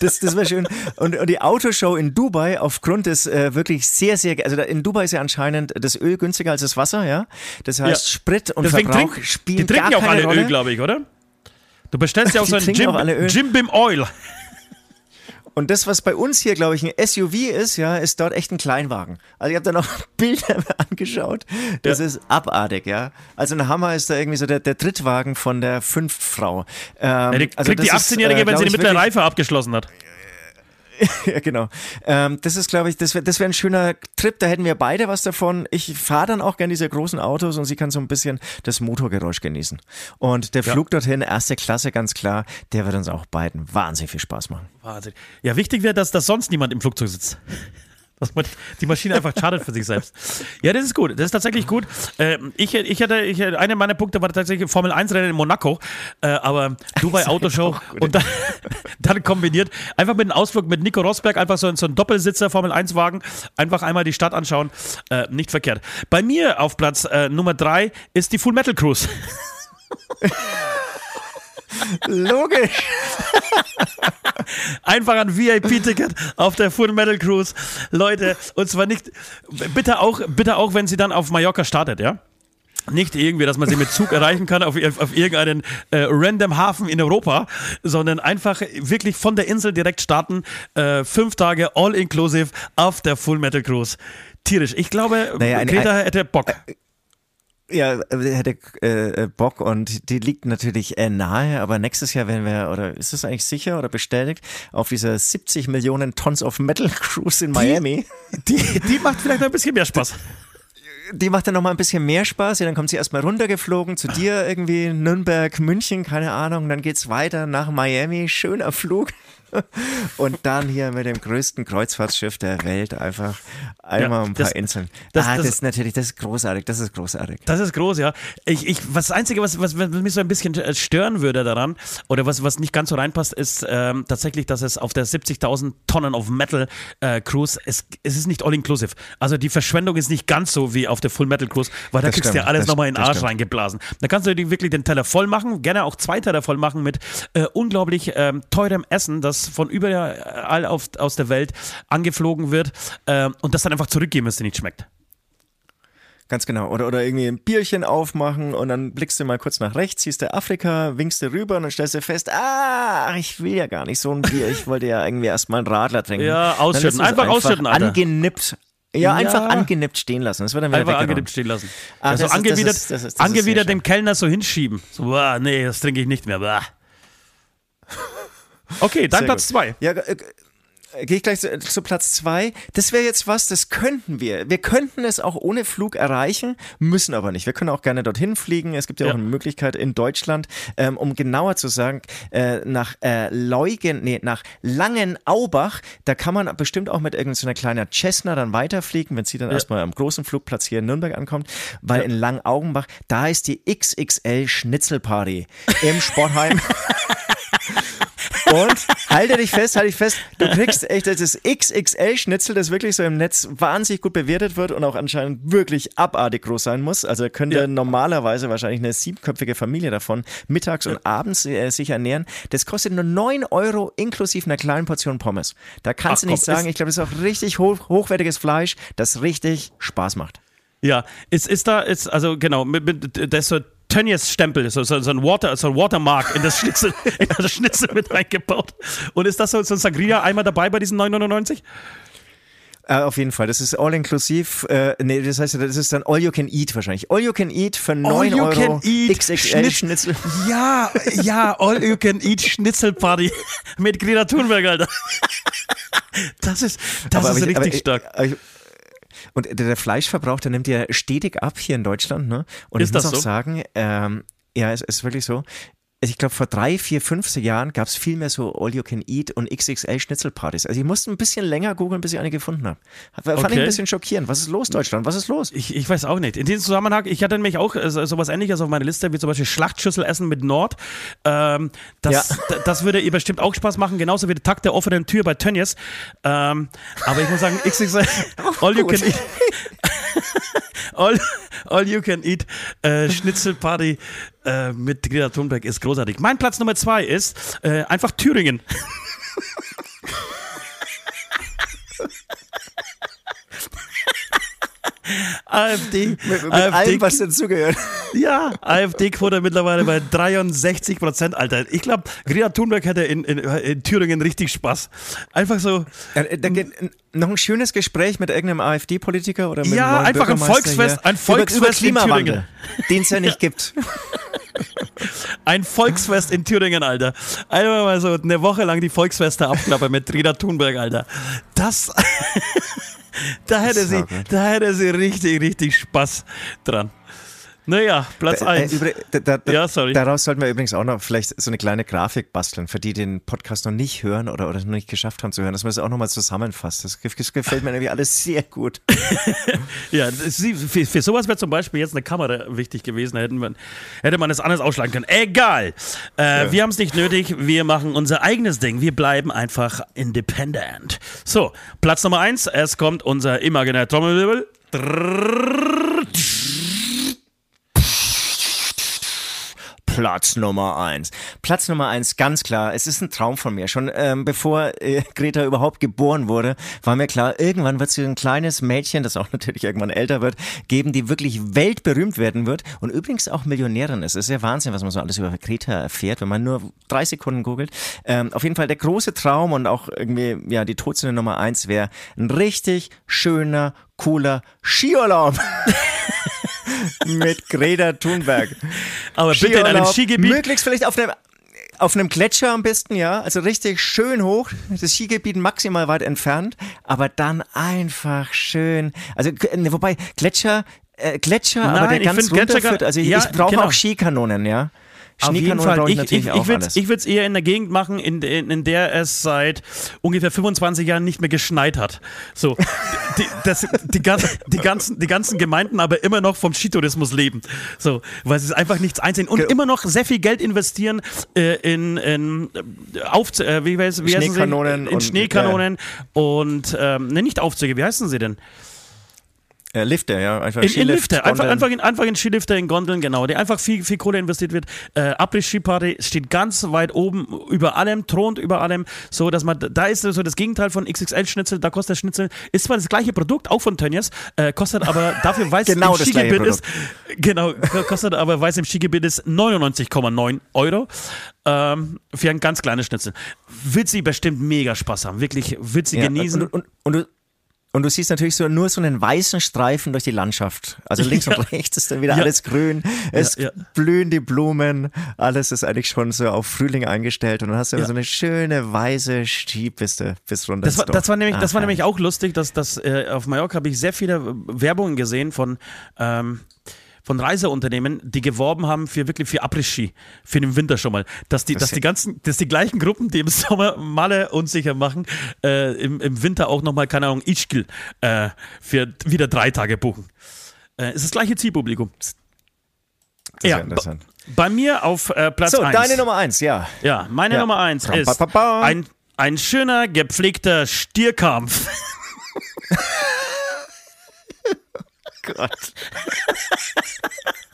das das wäre schön. Und, und, die Autoshow in Dubai, aufgrund des äh, wirklich sehr, sehr, also in Dubai ist ja anscheinend das Öl günstiger als das Wasser, ja. Das heißt, ja. Sprit und Deswegen Verbrauch trink, spielen Die trinken ja auch alle Rolle. Öl, glaube ich, oder? Du bestellst ja auch so ein Jim, Jim Bim Oil. Und das, was bei uns hier, glaube ich, ein SUV ist, ja, ist dort echt ein Kleinwagen. Also ich habe da noch Bilder angeschaut. Das ja. ist abartig, ja. Also ein Hammer ist da irgendwie so der, der Drittwagen von der Fünftfrau. Ähm, ja, die also kriegt die 18-Jährige, äh, wenn sie die mittlere Reife abgeschlossen hat. ja, genau. Ähm, das ist, glaube ich, das wäre das wär ein schöner Trip. Da hätten wir beide was davon. Ich fahre dann auch gerne diese großen Autos und sie kann so ein bisschen das Motorgeräusch genießen. Und der ja. Flug dorthin, erste Klasse, ganz klar, der wird uns auch beiden wahnsinnig viel Spaß machen. Wahnsinn. Ja, wichtig wäre, dass, dass sonst niemand im Flugzeug sitzt dass man die Maschine einfach schadet für sich selbst. Ja, das ist gut. Das ist tatsächlich gut. Äh, ich, ich, hatte, ich einer meiner Punkte war tatsächlich Formel 1 Rennen in Monaco, äh, aber Dubai Autoshow und dann, dann, kombiniert einfach mit einem Ausflug mit Nico Rosberg, einfach so, so ein Doppelsitzer Formel 1 Wagen, einfach einmal die Stadt anschauen. Äh, nicht verkehrt. Bei mir auf Platz äh, Nummer 3 ist die Full Metal Cruise. Logisch. Einfach ein VIP-Ticket auf der Full Metal Cruise. Leute, und zwar nicht, bitte auch, bitte auch, wenn sie dann auf Mallorca startet, ja? Nicht irgendwie, dass man sie mit Zug erreichen kann auf, auf irgendeinen äh, random Hafen in Europa, sondern einfach wirklich von der Insel direkt starten. Äh, fünf Tage all inclusive auf der Full Metal Cruise. Tierisch. Ich glaube, naja, Greta hätte Bock. Ja, hätte äh, Bock und die liegt natürlich äh, nahe, aber nächstes Jahr werden wir, oder ist das eigentlich sicher oder bestätigt, auf dieser 70 Millionen Tons of Metal Cruise in Miami. Die, die macht vielleicht noch ein bisschen mehr Spaß. Die macht dann noch mal ein bisschen mehr Spaß. Ja, dann kommt sie erstmal runtergeflogen zu dir irgendwie Nürnberg, München, keine Ahnung. Dann geht's weiter nach Miami. Schöner Flug. Und dann hier mit dem größten Kreuzfahrtschiff der Welt einfach einmal ja, ein paar das, Inseln. Das, ah, das, das, ist natürlich, das ist großartig, das ist großartig. Das ist groß, ja. Ich, ich, was das Einzige, was, was, was mich so ein bisschen äh, stören würde daran, oder was, was nicht ganz so reinpasst, ist ähm, tatsächlich, dass es auf der 70.000 Tonnen of Metal äh, Cruise, es, es ist nicht all-inclusive. Also die Verschwendung ist nicht ganz so wie auf der Full Metal Cruise, weil da kriegst du ja alles nochmal in den Arsch stimmt. reingeblasen. Da kannst du wirklich den Teller voll machen, gerne auch zwei Teller voll machen mit äh, unglaublich ähm, teurem Essen, das von überall auf, aus der Welt angeflogen wird äh, und das dann einfach zurückgeben, wenn es dir nicht schmeckt. Ganz genau. Oder, oder irgendwie ein Bierchen aufmachen und dann blickst du mal kurz nach rechts, siehst du Afrika, winkst du rüber und dann stellst du fest, ah, ich will ja gar nicht so ein Bier. Ich wollte ja irgendwie erstmal einen Radler trinken. Ja, ausschütten. Einfach, einfach ausschütten, Alter. Angenippt. Ja, ja, einfach angenippt stehen lassen. Das wird dann wieder Einfach angenippt stehen lassen. Ah, also angewidert, das ist, das ist, das angewidert dem Kellner so hinschieben. So, boah, nee, das trinke ich nicht mehr. Boah. Okay, dann Sehr Platz gut. zwei. Ja, äh, gehe ich gleich zu, zu Platz zwei. Das wäre jetzt was, das könnten wir. Wir könnten es auch ohne Flug erreichen, müssen aber nicht. Wir können auch gerne dorthin fliegen. Es gibt ja, ja. auch eine Möglichkeit in Deutschland, ähm, um genauer zu sagen, äh, nach äh, Leugen, nee, nach Langenaubach. Da kann man bestimmt auch mit irgendeiner kleinen Cessna dann weiterfliegen, wenn sie dann ja. erstmal am großen Flugplatz hier in Nürnberg ankommt, weil ja. in Langenaugenbach, da ist die XXL Schnitzelparty im Sportheim. Und halte dich fest, halte dich fest, du kriegst echt das XXL-Schnitzel, das wirklich so im Netz wahnsinnig gut bewertet wird und auch anscheinend wirklich abartig groß sein muss. Also könnte ja. normalerweise wahrscheinlich eine siebenköpfige Familie davon mittags und abends äh, sich ernähren. Das kostet nur 9 Euro inklusive einer kleinen Portion Pommes. Da kannst Ach, du nicht komm, sagen, ich glaube, das ist auch richtig hoch, hochwertiges Fleisch, das richtig Spaß macht. Ja, ist, ist da, ist, also genau, mit, mit, das ist so so, so, ein Water, so ein Watermark in das Schnitzel, in das Schnitzel mit reingebaut. Und ist das so, so ein Sangria einmal dabei bei diesen 9,99? Äh, auf jeden Fall. Das ist all inklusiv. Äh, nee, das heißt, das ist dann all you can eat wahrscheinlich. All you can eat für 9 all you Euro. Can eat XXL Schnitz Schnitzel. Ja, ja, all you can eat Schnitzelparty mit Greta Thunberg, Alter. Das ist, das aber ist ich, richtig stark. Ich, ich, und der Fleischverbrauch, der nimmt ja stetig ab hier in Deutschland. Ne? Und ist ich muss auch so? sagen, ähm, ja, es ist wirklich so. Also ich glaube, vor drei, vier, fünf Jahren gab es viel mehr so All You Can Eat und XXL Schnitzelpartys. Also ich musste ein bisschen länger googeln, bis ich eine gefunden habe. Fand okay. ich ein bisschen schockierend. Was ist los, Deutschland? Was ist los? Ich, ich weiß auch nicht. In diesem Zusammenhang, ich hatte nämlich auch äh, sowas ähnliches auf meiner Liste, wie zum Beispiel Schlachtschüssel essen mit Nord. Ähm, das, ja. das würde ihr bestimmt auch Spaß machen, genauso wie der Tag der offenen Tür bei Tönnies. Ähm, aber ich muss sagen, XXL All You Can Eat. all, all You Can Eat äh, Schnitzelparty äh, mit Greta Thunberg ist großartig. Mein Platz Nummer zwei ist äh, einfach Thüringen. AfD. Mit, mit AfD, allem, was dazugehört. Ja, AfD-Quote mittlerweile bei 63 Prozent, Alter. Ich glaube, Greta Thunberg hätte in, in, in, Thüringen richtig Spaß. Einfach so. Ja, da geht noch ein schönes Gespräch mit irgendeinem AfD-Politiker oder mit Ja, einfach ein Volksfest, ein Volksfest über, über Klimawandel, den es ja nicht gibt. Ein Volksfest in Thüringen, Alter. Einmal mal so eine Woche lang die Volksfeste abklappern mit Greta Thunberg, Alter. Das. da hätte sie, da hätte sie richtig, richtig Spaß dran. Naja, Platz 1. Äh, ja, sorry. Daraus sollten wir übrigens auch noch vielleicht so eine kleine Grafik basteln, für die den Podcast noch nicht hören oder, oder noch nicht geschafft haben zu hören, dass man das auch nochmal zusammenfasst. Das, das gefällt mir irgendwie alles sehr gut. ja, für, für sowas wäre zum Beispiel jetzt eine Kamera wichtig gewesen, hätte man, hätte man es anders ausschlagen können. Egal. Äh, ja. Wir haben es nicht nötig, wir machen unser eigenes Ding. Wir bleiben einfach independent. So, Platz Nummer 1, es kommt unser imaginär Trommelwirbel. Platz Nummer eins. Platz Nummer eins, ganz klar. Es ist ein Traum von mir. Schon ähm, bevor äh, Greta überhaupt geboren wurde, war mir klar, irgendwann wird sie ein kleines Mädchen, das auch natürlich irgendwann älter wird, geben, die wirklich weltberühmt werden wird und übrigens auch Millionärin ist. Es ist ja Wahnsinn, was man so alles über Greta erfährt, wenn man nur drei Sekunden googelt. Ähm, auf jeden Fall der große Traum und auch irgendwie, ja, die Todsünde Nummer eins wäre ein richtig schöner, cooler Skiurlaub. mit Greta Thunberg. Aber bitte in einem Skigebiet. Möglichst vielleicht auf einem auf einem Gletscher am besten, ja. Also richtig schön hoch, das Skigebiet maximal weit entfernt, aber dann einfach schön. Also, ne, wobei, Gletscher, äh, Gletscher, aber Nein, der ich ganz runterführt. Also ich, ja, ich brauche genau. auch Skikanonen, ja. Schneekanonen brauche ich Ich, natürlich ich, auch ich würde alles. ich würd's eher in der Gegend machen, in, in, in der es seit ungefähr 25 Jahren nicht mehr geschneit hat. So, die, das, die, ganzen, die, ganzen, die ganzen Gemeinden aber immer noch vom Skitourismus leben. So, weil sie es einfach nichts einsehen und Ge- immer noch sehr viel Geld investieren äh, in, in äh, Auf, äh, wie, weiß, wie heißen sie? Schneekanonen in und- Schneekanonen und ähm, ne, nicht Aufzüge, wie heißen sie denn? Äh, Lifte, ja. Einfach In, in Skilift, Lifte, einfach, einfach, in, einfach in Skilifte, in Gondeln, genau, die einfach viel, viel Kohle investiert wird. Äh, Abriss-Skiparty steht ganz weit oben über allem, thront über allem, so dass man, da ist so das Gegenteil von XXL-Schnitzel, da kostet der Schnitzel, ist zwar das gleiche Produkt, auch von Tönnies, äh, kostet aber dafür, weil es Genau im Skigebiet ist, genau, kostet aber, weil es im Skigebiet ist, 99,9 Euro. Ähm, für ein ganz kleines Schnitzel. Wird sie bestimmt mega Spaß haben. Wirklich, wird sie Ja, genießen. Und, und, und, und du siehst natürlich so nur so einen weißen Streifen durch die Landschaft. Also links Ja. und rechts ist dann wieder Ja. alles grün. Es ja. blühen die Blumen. Alles ist eigentlich schon so auf Frühling eingestellt. Und dann hast du Ja. so eine schöne weiße Skipiste bis runter. Das war, das war nämlich, das Ah, war nämlich auch lustig, dass, dass äh, auf Mallorca habe ich sehr viele Werbungen gesehen von, ähm, von Reiseunternehmen, die geworben haben für wirklich für Après-Ski, für den Winter schon mal. Dass die, Das dass die ganzen, dass die gleichen Gruppen, die im Sommer Malle unsicher machen, äh, im, im Winter auch nochmal, keine Ahnung, Ischgl äh, für wieder drei Tage buchen. Äh, ist das gleiche Zielpublikum. Das Ja, interessant. Bei mir auf äh, Platz So, 1. deine Nummer eins, ja. Ja, meine Ja. Nummer eins Ram, ist ein, ein schöner, gepflegter Stierkampf. Gott.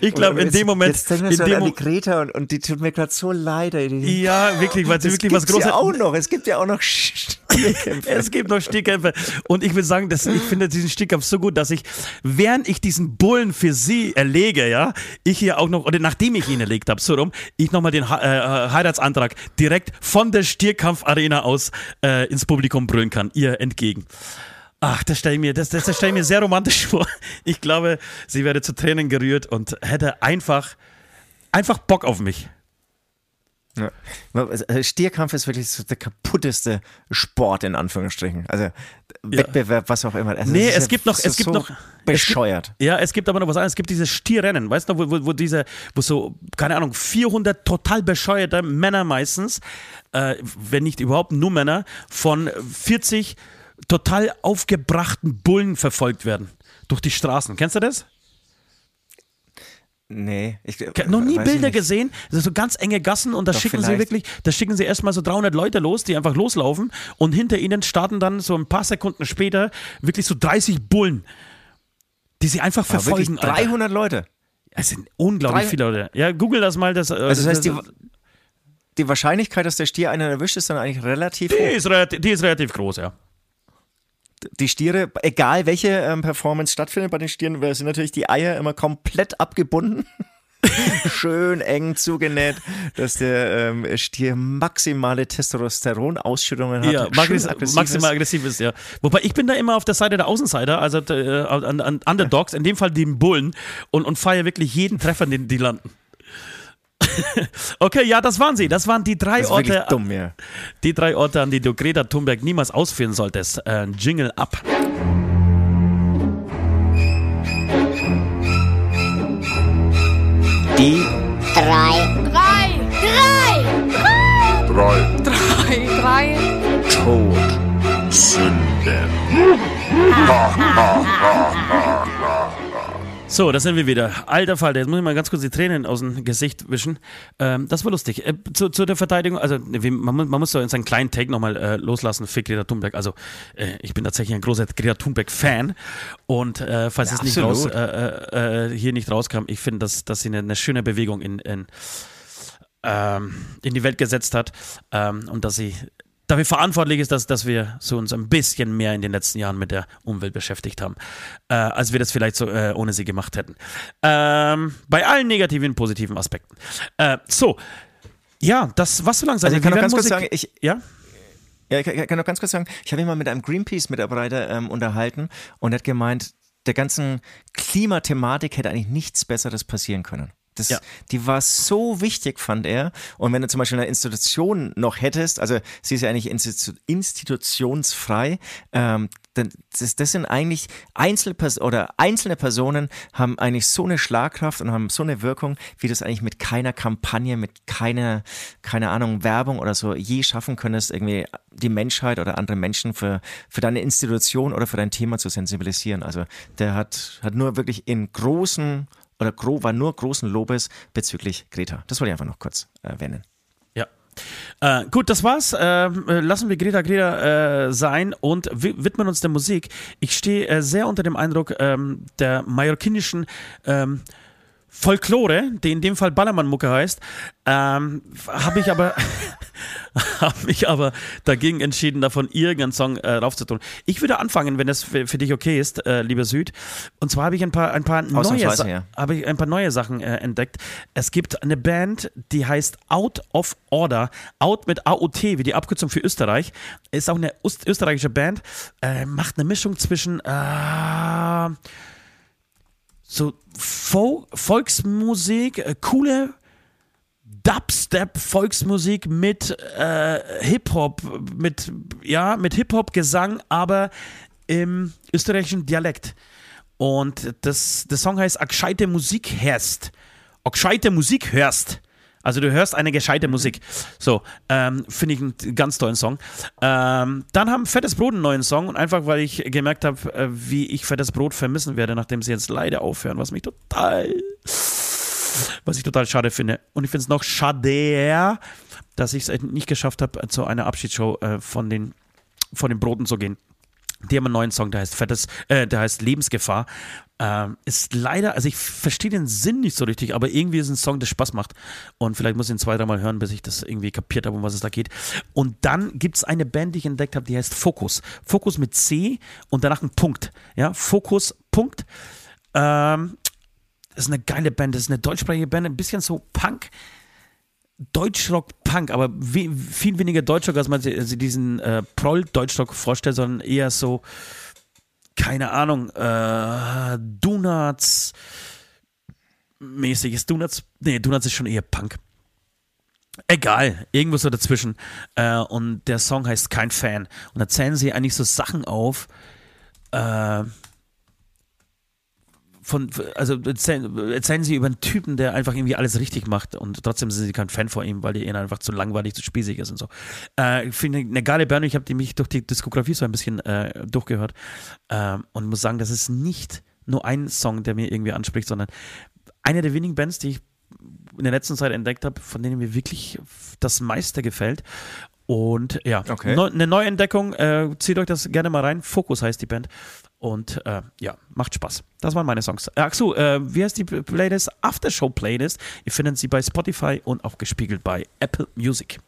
Ich glaube, in dem Moment. Jetzt denken wir so an die Greta und, und die tut mir gerade so leid. Die, ja, wirklich, weil sie das wirklich was Großes. ja auch noch. Es gibt ja auch noch Stierkämpfe. Es gibt noch Stierkämpfe. Und ich würde sagen, dass ich finde diesen Stierkampf so gut, dass ich, während ich diesen Bullen für sie erlege, ja, ich hier auch noch, oder nachdem ich ihn erlegt habe, so rum, ich nochmal den Ha- äh, Heiratsantrag direkt von der Stierkampfarena aus äh, ins Publikum brüllen kann, ihr entgegen. Ach, das stelle ich mir, das, das, das stelle ich mir sehr romantisch vor. Ich glaube, sie wäre zu Tränen gerührt und hätte einfach, einfach Bock auf mich. Ja. Also Stierkampf ist wirklich so der kaputteste Sport in Anführungsstrichen. Also Wettbewerb, was auch immer. Also Nee, es ja gibt noch- es gibt so noch- es gibt- bescheuert. Ja, es gibt aber noch was anderes. Es gibt dieses Stierrennen, weißt du, wo, wo, wo diese, wo so, keine Ahnung, 400 total bescheuerte Männer meistens, äh, wenn nicht überhaupt nur Männer, von 40 total aufgebrachten Bullen verfolgt werden. Durch die Straßen. Kennst du das? Nee, ich Noch nie Bilder gesehen. Das sind so ganz enge Gassen und da Doch, schicken sie vielleicht. wirklich, da schicken sie erstmal so 300 Leute los, die einfach loslaufen und hinter ihnen starten dann so ein paar Sekunden später wirklich so 30 Bullen, die sie einfach Aber verfolgen. Alter. 300 Leute. Es sind unglaublich Drei- viele Leute. Ja, google das mal. Das, Also das heißt, die, die Wahrscheinlichkeit, dass der Stier einen erwischt, ist dann eigentlich relativ die, hoch. ist relativ, die ist relativ groß, ja. Die Stiere, egal welche ähm, Performance stattfindet bei den Stieren, sind natürlich die Eier immer komplett abgebunden. Schön eng zugenäht, dass der ähm, Stier maximale Testosteronausschüttungen hat. Ja, aggressiv maximal ist. aggressiv ist, ja. Wobei ich bin da immer auf der Seite der Außenseiter, also äh, an, an Underdogs, in dem Fall den Bullen, und, und feiere wirklich jeden Treffer, den die landen. okay, ja, das waren sie. Das waren die drei Das ist wirklich Orte, dumm, ja. die drei Orte, an die du Greta Thunberg niemals ausführen solltest. Äh, Jingle ab. Die drei, Drei. Drei. Drei Drei. Drei. Todsünden. So, da sind wir wieder. Alter Falter, jetzt muss ich mal ganz kurz die Tränen aus dem Gesicht wischen. Ähm, das war lustig. Äh, zu, zu der Verteidigung, also man, muss- man muss so in seinen kleinen Take nochmal äh, loslassen für Greta Thunberg. Also äh, ich bin tatsächlich ein großer Greta Thunberg-Fan und äh, falls Ja, es nicht raus, äh, äh, hier nicht rauskam, ich finde, dass, dass sie eine, eine schöne Bewegung in, in, ähm, in die Welt gesetzt hat ähm, und dass sie dafür verantwortlich ist, dass, dass wir so uns ein bisschen mehr in den letzten Jahren mit der Umwelt beschäftigt haben, äh, als wir das vielleicht so äh, ohne sie gemacht hätten. Ähm, bei allen negativen und positiven Aspekten. Äh, so, ja, das was so langsam. Also ich kann noch ganz kurz Musik- sagen, ich, ja, Ja, ich kann noch ganz kurz sagen, ich habe mich mal mit einem Greenpeace-Mitarbeiter ähm, unterhalten und er hat gemeint, der ganzen Klimathematik hätte eigentlich nichts Besseres passieren können. Das, Ja. Die war so wichtig, fand er. Und wenn du zum Beispiel eine Institution noch hättest, also sie ist ja eigentlich institu institutionsfrei, ähm, dann das, das sind eigentlich Einzelpers oder einzelne Personen haben eigentlich so eine Schlagkraft und haben so eine Wirkung, wie du es eigentlich mit keiner Kampagne, mit keiner, keine Ahnung, Werbung oder so je schaffen könntest, irgendwie die Menschheit oder andere Menschen für, für deine Institution oder für dein Thema zu sensibilisieren. Also der hat, hat nur wirklich in großen oder gro war nur großen Lobes bezüglich Greta. Das wollte ich einfach noch kurz erwähnen. Ja. Äh, gut, das war's. Ähm, äh, lassen wir Greta Greta äh, sein und wi widmen uns der Musik. Ich stehe äh, sehr unter dem Eindruck ähm, der mallorquinischen ähm, Folklore, die in dem Fall Ballermann-Mucke heißt, ähm, habe ich aber habe mich aber dagegen entschieden, davon irgendeinen Song äh, raufzutun. Ich würde anfangen, wenn es für, für dich okay ist, äh, lieber Süd. Und zwar habe ich ein paar ein paar neue Sa- ja. habe ich ein paar neue Sachen äh, entdeckt. Es gibt eine Band, die heißt Out of Order. Out mit AOT, wie die Abkürzung für Österreich. Ist auch eine Öst österreichische Band. Äh, macht eine Mischung zwischen äh, so Fol Volksmusik, äh, coole Dubstep Volksmusik mit äh, Hip-Hop, mit, ja, mit Hip-Hop-Gesang, aber im österreichischen Dialekt. Und das, der Song heißt A gescheite Musik hörst. A gescheite Musik hörst. Also du hörst eine gescheite Musik. So, ähm, finde ich einen ganz tollen Song. Ähm, dann haben Fettes Brot einen neuen Song und einfach weil ich gemerkt habe, äh, wie ich Fettes Brot vermissen werde, nachdem sie jetzt leider aufhören, was mich total was ich total schade finde. Und ich finde es noch schade, dass ich es nicht geschafft habe, zu einer Abschiedsshow äh, von, den, von den Broten zu gehen. Die haben einen neuen Song, der heißt Fettes, äh, der heißt Lebensgefahr. Ähm, ist leider, also ich verstehe den Sinn nicht so richtig, aber irgendwie ist ein Song, der Spaß macht. Und vielleicht muss ich ihn zwei, dreimal hören, bis ich das irgendwie kapiert habe, um was es da geht. Und dann gibt es eine Band, die ich entdeckt habe, die heißt Focus. Focus mit C und danach ein Punkt. Ja, Focus, Punkt. Ähm, ist eine geile Band, das ist eine deutschsprachige Band, ein bisschen so Punk. Deutschrock-Punk, aber we viel weniger Deutschrock, als man sich sich diesen äh, Proll-Deutschrock vorstellt, sondern eher so, keine Ahnung, äh, Donuts mäßiges. Donuts, nee, Donuts ist schon eher Punk. Egal, irgendwo so dazwischen. Äh, und der Song heißt Kein Fan. Und da zählen sie eigentlich so Sachen auf, äh, von, also erzählen, sie über einen Typen, der einfach irgendwie alles richtig macht und trotzdem sind sie kein Fan von ihm, weil die ihn einfach zu langweilig, zu spießig ist und so. Äh, ich finde eine geile Band, ich habe die mich durch die Diskografie so ein bisschen äh, durchgehört ähm, und muss sagen, das ist nicht nur ein Song, der mir irgendwie anspricht, sondern eine der wenigen Bands, die ich in der letzten Zeit entdeckt habe, von denen mir wirklich das meiste gefällt. Und ja, Okay. neu, eine Neuentdeckung, äh, zieht euch das gerne mal rein. Focus heißt die Band. Und äh, ja, macht Spaß. Das waren meine Songs. Ach so, äh, wie heißt die Playlist? Aftershow Playlist. Ihr findet sie bei Spotify und auch gespiegelt bei Apple Music.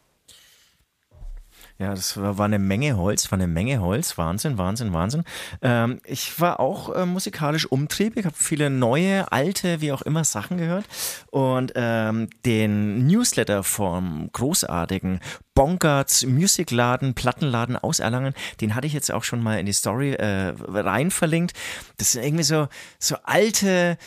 Ja, das war eine Menge Holz, war eine Menge Holz. Wahnsinn, Wahnsinn, Wahnsinn. Ähm, ich war auch äh, musikalisch umtriebig, habe viele neue, alte, wie auch immer Sachen gehört. Und ähm, den Newsletter vom großartigen Bongarts Musicladen, Plattenladen aus Erlangen, den hatte ich jetzt auch schon mal in die Story äh, rein verlinkt. Das sind irgendwie so, so alte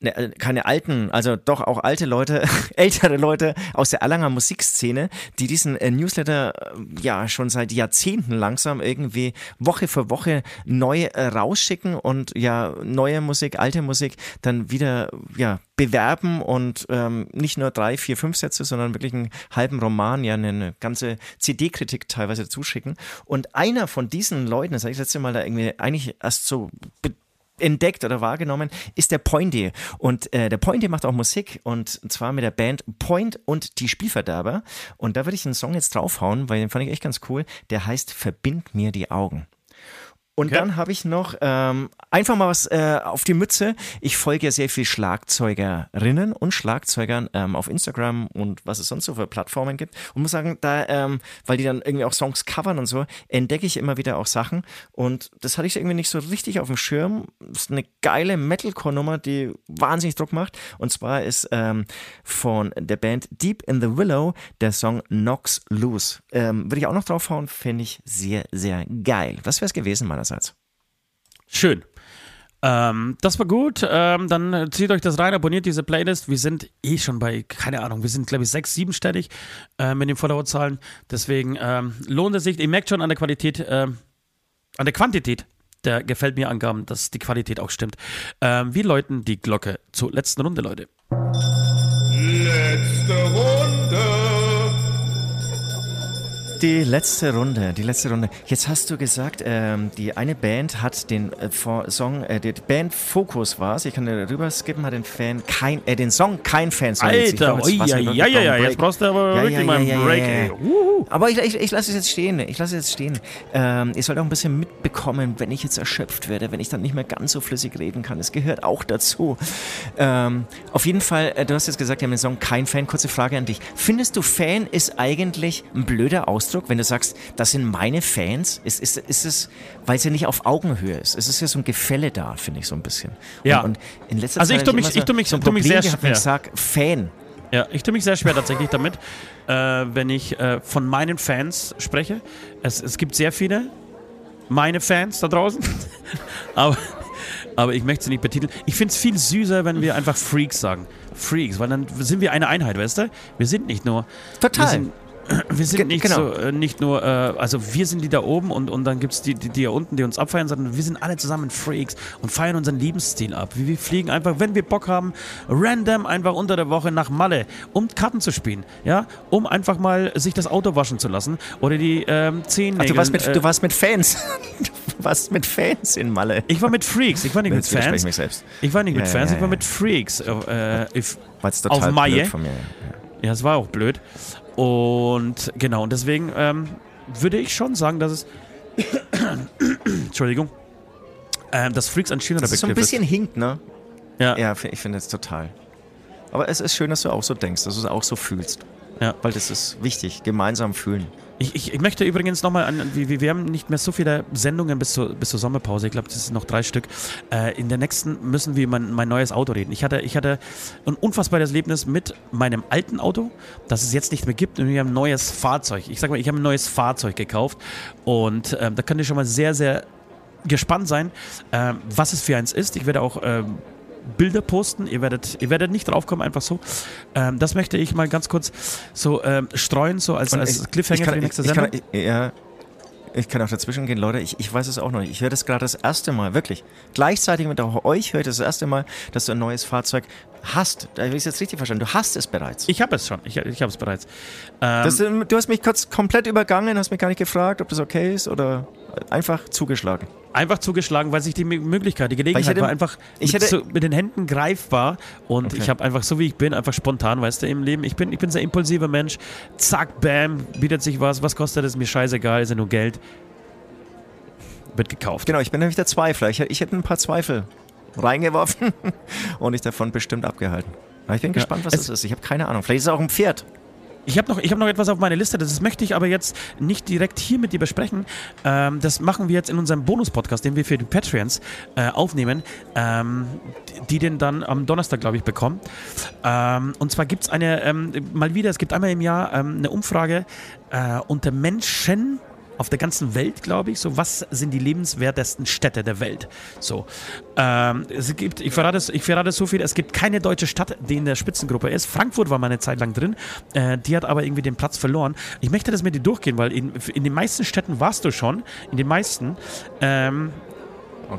ne, äh, keine alten, also doch auch alte Leute, ältere Leute aus der Erlanger Musikszene, die diesen äh, Newsletter äh, ja schon seit Jahrzehnten langsam irgendwie Woche für Woche neu rausschicken und ja neue Musik, alte Musik dann wieder ja bewerben und ähm, nicht nur drei, vier, fünf Sätze, sondern wirklich einen halben Roman, ja eine ganze CD-Kritik teilweise zuschicken. Und einer von diesen Leuten, das habe ich letzte Mal da irgendwie eigentlich erst so entdeckt oder wahrgenommen, ist der Pointy. Und äh, der Pointy macht auch Musik und zwar mit der Band Point und die Spielverderber. Und da würde ich einen Song jetzt draufhauen, weil den fand ich echt ganz cool. Der heißt Verbind mir die Augen. Und Okay. dann habe ich noch ähm, einfach mal was äh, auf die Mütze. Ich folge ja sehr viel Schlagzeugerinnen und Schlagzeugern ähm, auf Instagram und was es sonst so für Plattformen gibt. Und muss sagen, da, ähm, weil die dann irgendwie auch Songs covern und so, entdecke ich immer wieder auch Sachen. Und das hatte ich irgendwie nicht so richtig auf dem Schirm. Das ist eine geile Metalcore-Nummer, die wahnsinnig Druck macht. Und zwar ist ähm, von der Band Deep in the Willow der Song Knocks Loose. Ähm, Würde ich auch noch draufhauen, finde ich sehr, sehr geil. Das wäre es gewesen meinerseits. Schön. Ähm, das war gut. Ähm, dann äh, zieht euch das rein, abonniert diese Playlist. Wir sind eh schon bei, keine Ahnung, wir sind, glaube ich, sechs, siebenstellig äh, mit den Followerzahlen. Deswegen ähm, lohnt es sich. Ihr merkt schon an der Qualität, ähm, an der Quantität der gefällt mir Angaben, dass die Qualität auch stimmt. Ähm, wir läuten die Glocke zur letzten Runde, Leute. Letzte Runde. Die letzte Runde, die letzte Runde. Jetzt hast du gesagt, ähm, die eine Band hat den äh, Song, äh, die Band Focus war es. Ich kann rüber skippen, hat den Fan kein, äh, den Song kein Fan. Song. Ich Alter, war's ja, ja, ja, ja, jetzt brauchst du aber Ja, wirklich ja, mal einen ja, Break, ja. Aber ich, ich, ich lasse es jetzt stehen. Ich lasse es jetzt stehen. Ähm, ihr sollt auch ein bisschen mitbekommen, wenn ich jetzt erschöpft werde, wenn ich dann nicht mehr ganz so flüssig reden kann. Es gehört auch dazu. Ähm, auf jeden Fall, äh, du hast jetzt gesagt, wir haben den Song kein Fan. Kurze Frage an dich. Findest du, Fan ist eigentlich ein blöder Ausdruck, wenn du sagst, das sind meine Fans? Ist, ist, ist es, weil es ja nicht auf Augenhöhe ist? Es ist ja so ein Gefälle da, finde ich so ein bisschen. Ja. Und, und in letzter Also ich Zeit tu hab mich- immer ich tu mich- so ein tu mich sehr gehabt, wenn ich schwer. sag Fan. Ja, ich tue mich sehr schwer tatsächlich damit, äh, wenn ich äh, von meinen Fans spreche. Es, es gibt sehr viele, meine Fans da draußen, aber, aber ich möchte sie nicht betiteln. Ich finde es viel süßer, wenn wir einfach Freaks sagen. Freaks, weil dann sind wir eine Einheit, weißt du? Wir sind nicht nur. Total. Wir sind, Ge- nicht, genau. so, äh, nicht nur, äh, also wir sind die da oben und, und dann gibt es die, die, die da unten, die uns abfeiern, sondern wir sind alle zusammen Freaks und feiern unseren Lebensstil ab. Wir, wir fliegen einfach, wenn wir Bock haben, random einfach unter der Woche nach Malle, um Karten zu spielen, ja, um einfach mal sich das Auto waschen zu lassen oder die ähm, Ach, Zehennägel. du warst mit, äh, du warst mit Fans. Du warst mit Fans in Malle. ich war mit Freaks, ich war nicht mit Jetzt ich Fans. mich selbst. Ich war nicht mit Ja, Fans, ja, ich war ja. mit Freaks. Äh, ich, jetzt Auf blöd von mir. Ja. Es war auch blöd. Und genau, und deswegen ähm, würde ich schon sagen, dass es. Entschuldigung. Ähm, dass Freaks ein schönerer Das ist so ein bisschen hinkt, ne? ist. Ja, Ja, ich finde es total. Aber es ist schön, dass du auch so denkst, dass du es auch so fühlst. Ja. Weil das ist wichtig, gemeinsam fühlen. Ich, ich, ich möchte übrigens nochmal an, wir, wir- haben nicht mehr so viele Sendungen bis zur, bis zur Sommerpause. Ich glaube, das sind noch drei Stück. Äh, in der nächsten müssen wir über mein, mein neues Auto reden. Ich hatte, ich hatte ein unfassbares Erlebnis mit meinem alten Auto, das es jetzt nicht mehr gibt. Und wir haben ein neues Fahrzeug. Ich sag mal, ich habe ein neues Fahrzeug gekauft. Und ähm, da könnt ihr schon mal sehr, sehr gespannt sein, ähm, was es für eins ist. Ich werde auch ähm, Bilder posten. Ihr werdet, ihr werdet nicht draufkommen, einfach so. Ähm, das möchte ich mal ganz kurz so ähm, streuen, so als, als ich- Cliffhanger ich kann, für die nächste ich, ich Sendung. kann, ja, ich kann auch dazwischen gehen, Leute. Ich, ich weiß es auch noch nicht. Ich höre das gerade das erste Mal, wirklich. Gleichzeitig mit auch euch höre ich das erste Mal, dass du ein neues Fahrzeug hast. Da habe ich es jetzt richtig verstanden. Du hast es bereits. Ich habe es schon, ich, ich habe es bereits. Ähm, Das, ähm, du hast mich kurz komplett übergangen, hast mich gar nicht gefragt, ob das okay ist oder einfach zugeschlagen. Einfach zugeschlagen, weil sich die Möglichkeit, die Gelegenheit hätte- war einfach ich mit, hätte- so, mit den Händen greifbar und Okay. ich habe einfach so wie ich bin, einfach spontan, weißt du, im Leben. Ich bin, ich bin ein sehr impulsiver Mensch. Zack, bam, bietet sich was. Was kostet es? Mir scheißegal, ist ja nur Geld. Wird gekauft. Genau, ich bin nämlich der Zweifler. Ich, ich hätte ein paar Zweifel reingeworfen und dich davon bestimmt abgehalten. Aber ich bin gespannt, was es- das ist. Ich habe keine Ahnung. Vielleicht ist es auch ein Pferd. Ich habe noch, hab noch etwas auf meiner Liste, das möchte ich aber jetzt nicht direkt hier mit dir besprechen. Ähm, das machen wir jetzt in unserem Bonus-Podcast, den wir für die Patreons äh, aufnehmen, ähm, die, die den dann am Donnerstag, glaube ich, bekommen. Ähm, und zwar gibt es eine, ähm, mal wieder, es gibt einmal im Jahr ähm, eine Umfrage äh, unter Menschen auf der ganzen Welt, glaube ich, so was sind die lebenswertesten Städte der Welt. So, ähm, es gibt, ich verrate, es, ich verrate so viel, es gibt keine deutsche Stadt, die in der Spitzengruppe ist. Frankfurt war mal eine Zeit lang drin, äh, die hat aber irgendwie den Platz verloren. Ich möchte das mit dir durchgehen, weil in, in den meisten Städten warst du schon, in den meisten, ähm,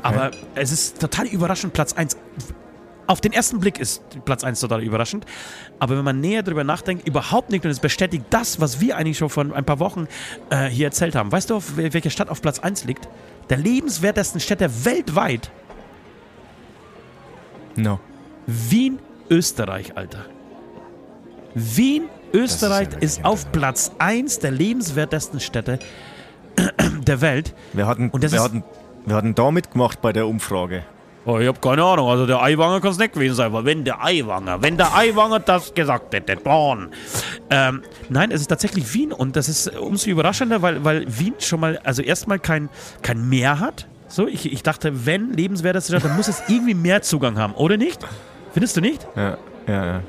aber es ist total überraschend, Platz 1. Auf den ersten Blick ist Platz 1 total überraschend. Aber wenn man näher drüber nachdenkt, überhaupt nicht. Und es bestätigt das, was wir eigentlich schon vor ein paar Wochen äh, hier erzählt haben. Weißt du, welche Stadt auf Platz 1 liegt? Der lebenswertesten Städte weltweit. No. Wien, Österreich, Alter. Wien, Österreich ja ist, auf Platz 1 der lebenswertesten Städte der Welt. Wir hatten, wir ist- hatten Wir hatten da mitgemacht bei der Umfrage. Oh, ich habe keine Ahnung. Also der Eiwanger kann es nicht gewesen sein, weil wenn der Eiwanger, wenn der Eiwanger das gesagt hätte, dann. Ähm, nein, es ist tatsächlich Wien und das ist umso überraschender, weil, weil Wien schon mal, also erstmal kein, kein Meer hat. So, ich, ich dachte, wenn lebenswerteste Stadt, dann muss es irgendwie mehr Zugang haben, oder nicht? Findest du nicht? Ja, ja, ja.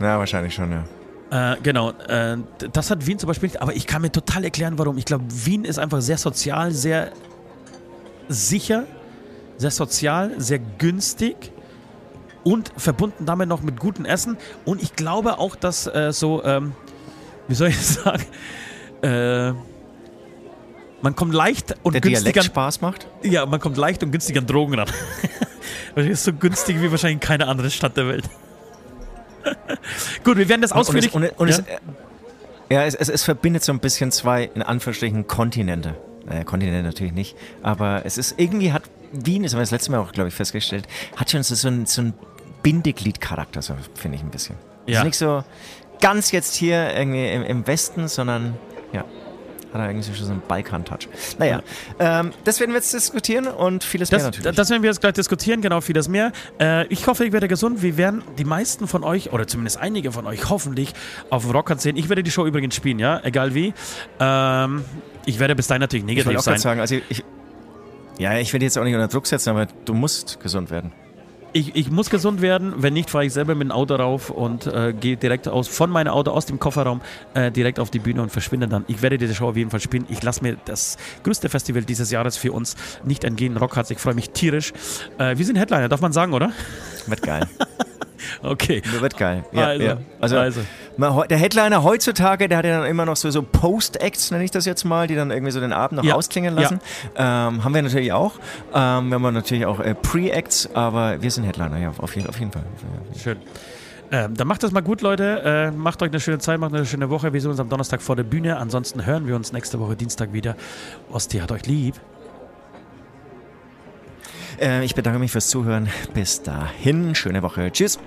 Ja, wahrscheinlich schon, ja. Äh, genau, äh, das hat Wien zum Beispiel nicht, aber ich kann mir total erklären, warum. Ich glaube, Wien ist einfach sehr sozial, sehr sicher, sehr sozial, sehr günstig und verbunden damit noch mit gutem Essen. Und ich glaube auch, dass äh, so, ähm, wie soll ich sagen, äh, man kommt leicht und Der günstig an, Spaß macht? ja, man kommt leicht und günstig an Drogen ran. Das ist so günstig wie wahrscheinlich keine andere Stadt der Welt. Gut, wir werden das ausführlich. Und es, und es, und ja? es, ja, es, es, es verbindet so ein bisschen zwei, in Anführungsstrichen, Kontinente. Naja, Kontinente natürlich nicht. Aber es ist irgendwie hat Wien, das haben wir das letzte Mal auch, glaube ich, festgestellt, hat schon so, einen, so einen Bindeglied-Charakter, so, finde ich ein bisschen. Ja. Ist nicht so ganz jetzt hier irgendwie im, im Westen, sondern ja. Hat er irgendwie schon so einen Balkan-Touch. Naja, ähm, das werden wir jetzt diskutieren und vieles Das, mehr natürlich. das werden wir jetzt gleich diskutieren, genau, vieles mehr. Äh, ich hoffe, ich werde gesund. Wir werden die meisten von euch, oder zumindest einige von euch, hoffentlich auf Rockern sehen. Ich werde die Show übrigens spielen, ja, egal wie. Ähm, ich werde bis dahin natürlich ich negativ gerade sein. sagen, also ich, ja, ich dich jetzt auch nicht unter Druck setzen, aber du musst gesund werden. Ich, ich muss gesund werden. Wenn nicht, fahre ich selber mit dem Auto rauf und äh, gehe direkt aus, von meinem Auto aus dem Kofferraum äh, direkt auf die Bühne und verschwinde dann. Ich werde diese Show auf jeden Fall spielen. Ich lasse mir das größte Festival dieses Jahres für uns nicht entgehen. Rockharz, ich freue mich tierisch. Äh, wir sind Headliner, darf man sagen, oder? Wird geil. Okay. Wird geil. Ja, Also, ja. Also, also. heu- der Headliner heutzutage, der hat ja dann immer noch so, so Post-Acts, nenne ich das jetzt mal, die dann irgendwie so den Abend noch Ja, ausklingen lassen. Ähm, haben wir natürlich auch. Ähm, wir haben natürlich auch äh, Pre-Acts, aber wir sind Headliner, ja, auf jeden, auf jeden Fall. Schön. Ähm, dann macht das mal gut, Leute. Äh, macht euch eine schöne Zeit, macht eine schöne Woche. Wir sehen uns am Donnerstag vor der Bühne. Ansonsten hören wir uns nächste Woche Dienstag wieder. Osti hat euch lieb. Äh, ich bedanke mich fürs Zuhören. Bis dahin, schöne Woche. Tschüss.